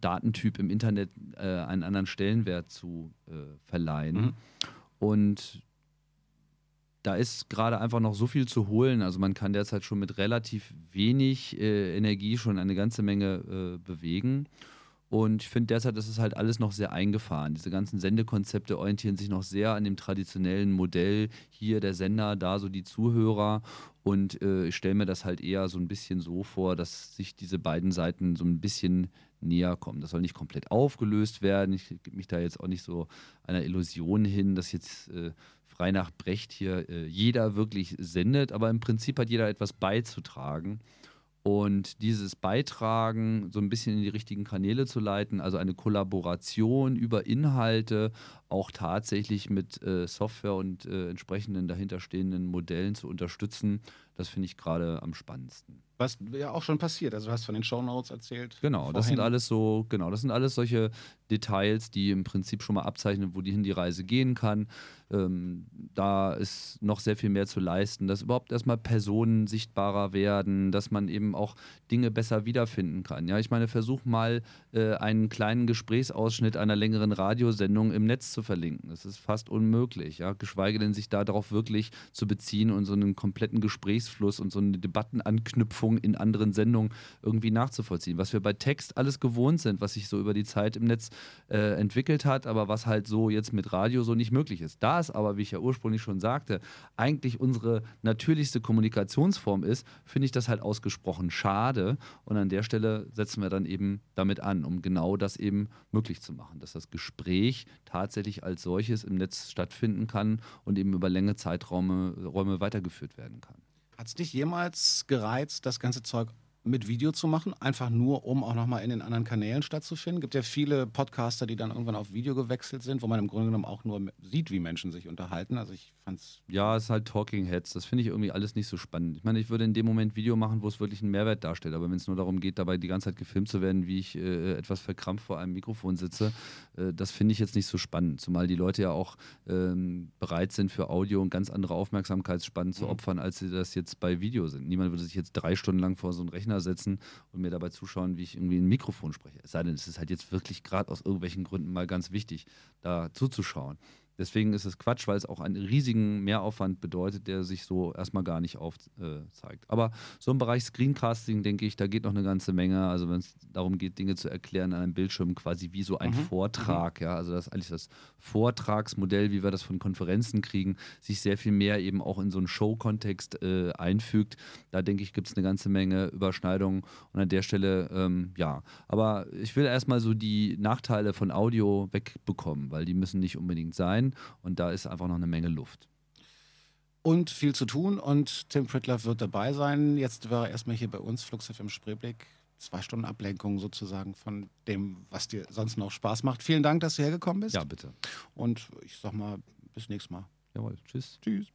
Speaker 5: Datentyp im Internet äh, einen anderen Stellenwert zu äh, verleihen. Mhm. Und da ist gerade einfach noch so viel zu holen. Also man kann derzeit schon mit relativ wenig äh, Energie schon eine ganze Menge äh, bewegen. Und ich finde derzeit, das ist halt alles noch sehr eingefahren. Diese ganzen Sendekonzepte orientieren sich noch sehr an dem traditionellen Modell. Hier der Sender, da so die Zuhörer. Und äh, ich stelle mir das halt eher so ein bisschen so vor, dass sich diese beiden Seiten so ein bisschen näher kommen. Das soll nicht komplett aufgelöst werden. Ich gebe mich da jetzt auch nicht so einer Illusion hin, dass jetzt äh, frei nach Brecht hier äh, jeder wirklich sendet, aber im Prinzip hat jeder etwas beizutragen. Und dieses Beitragen so ein bisschen in die richtigen Kanäle zu leiten, also eine Kollaboration über Inhalte, auch tatsächlich mit äh, Software und äh, entsprechenden dahinterstehenden Modellen zu unterstützen, das finde ich gerade am spannendsten.
Speaker 4: Was ja auch schon passiert. Also du hast von den Shownotes erzählt.
Speaker 5: Genau, vorhin. das sind alles so, genau, das sind alles solche Details, die im Prinzip schon mal abzeichnen, wo die hin die Reise gehen kann. Ähm, da ist noch sehr viel mehr zu leisten, dass überhaupt erstmal Personen sichtbarer werden, dass man eben auch Dinge besser wiederfinden kann. Ja, ich meine, versuch mal äh, einen kleinen Gesprächsausschnitt einer längeren Radiosendung im Netz zu verlinken. Das ist fast unmöglich, ja, geschweige denn sich darauf wirklich zu beziehen und so einen kompletten Gesprächsfluss und so eine Debattenanknüpfung in anderen Sendungen irgendwie nachzuvollziehen. Was wir bei Text alles gewohnt sind, was sich so über die Zeit im Netz äh, entwickelt hat, aber was halt so jetzt mit Radio so nicht möglich ist. Da es aber, wie ich ja ursprünglich schon sagte, eigentlich unsere natürlichste Kommunikationsform ist, finde ich das halt ausgesprochen schade. Und an der Stelle setzen wir dann eben damit an, um genau das eben möglich zu machen, dass das Gespräch tatsächlich als solches im Netz stattfinden kann und eben über längere Zeiträume Räume weitergeführt werden kann.
Speaker 4: Hat es dich jemals gereizt, das ganze Zeug mit Video zu machen, einfach nur, um auch nochmal in den anderen Kanälen stattzufinden. Es gibt ja viele Podcaster, die dann irgendwann auf Video gewechselt sind, wo man im Grunde genommen auch nur sieht, wie Menschen sich unterhalten. Also ich fand's.
Speaker 5: Ja, es ist halt Talking Heads. Das finde ich irgendwie alles nicht so spannend. Ich meine, ich würde in dem Moment Video machen, wo es wirklich einen Mehrwert darstellt. Aber wenn es nur darum geht, dabei die ganze Zeit gefilmt zu werden, wie ich äh, etwas verkrampft vor einem Mikrofon sitze, äh, das finde ich jetzt nicht so spannend. Zumal die Leute ja auch ähm, bereit sind, für Audio und ganz andere Aufmerksamkeitsspannen zu mhm. opfern, als sie das jetzt bei Video sind. Niemand würde sich jetzt drei Stunden lang vor so einen Rechner Rechner setzen und mir dabei zuschauen, wie ich irgendwie ein Mikrofon spreche. Es sei denn, es ist halt jetzt wirklich gerade aus irgendwelchen Gründen mal ganz wichtig, da zuzuschauen. Deswegen ist es Quatsch, weil es auch einen riesigen Mehraufwand bedeutet, der sich so erstmal gar nicht aufzeigt. Aber so im Bereich Screencasting, denke ich, da geht noch eine ganze Menge. Also wenn es darum geht, Dinge zu erklären an einem Bildschirm, quasi wie so ein
Speaker 4: Mhm.
Speaker 5: Vortrag. Ja, also das ist eigentlich das Vortragsmodell, wie wir das von Konferenzen kriegen, sich sehr viel mehr eben auch in so einen Show-Kontext äh, einfügt. Da denke ich, gibt es eine ganze Menge Überschneidungen. Und an der Stelle, ähm, ja. Aber ich will erstmal so die Nachteile von Audio wegbekommen, weil die müssen nicht unbedingt sein. Und da ist einfach noch eine Menge Luft.
Speaker 4: Und viel zu tun und Tim Pritloff wird dabei sein. Jetzt war er erstmal hier bei uns, Flux FM Spreeblick. Zwei Stunden Ablenkung sozusagen von dem, was dir sonst noch Spaß macht. Vielen Dank, dass du hergekommen bist.
Speaker 5: Ja, bitte.
Speaker 4: Und ich sag mal, bis nächstes Mal.
Speaker 5: Jawohl. Tschüss.
Speaker 4: Tschüss.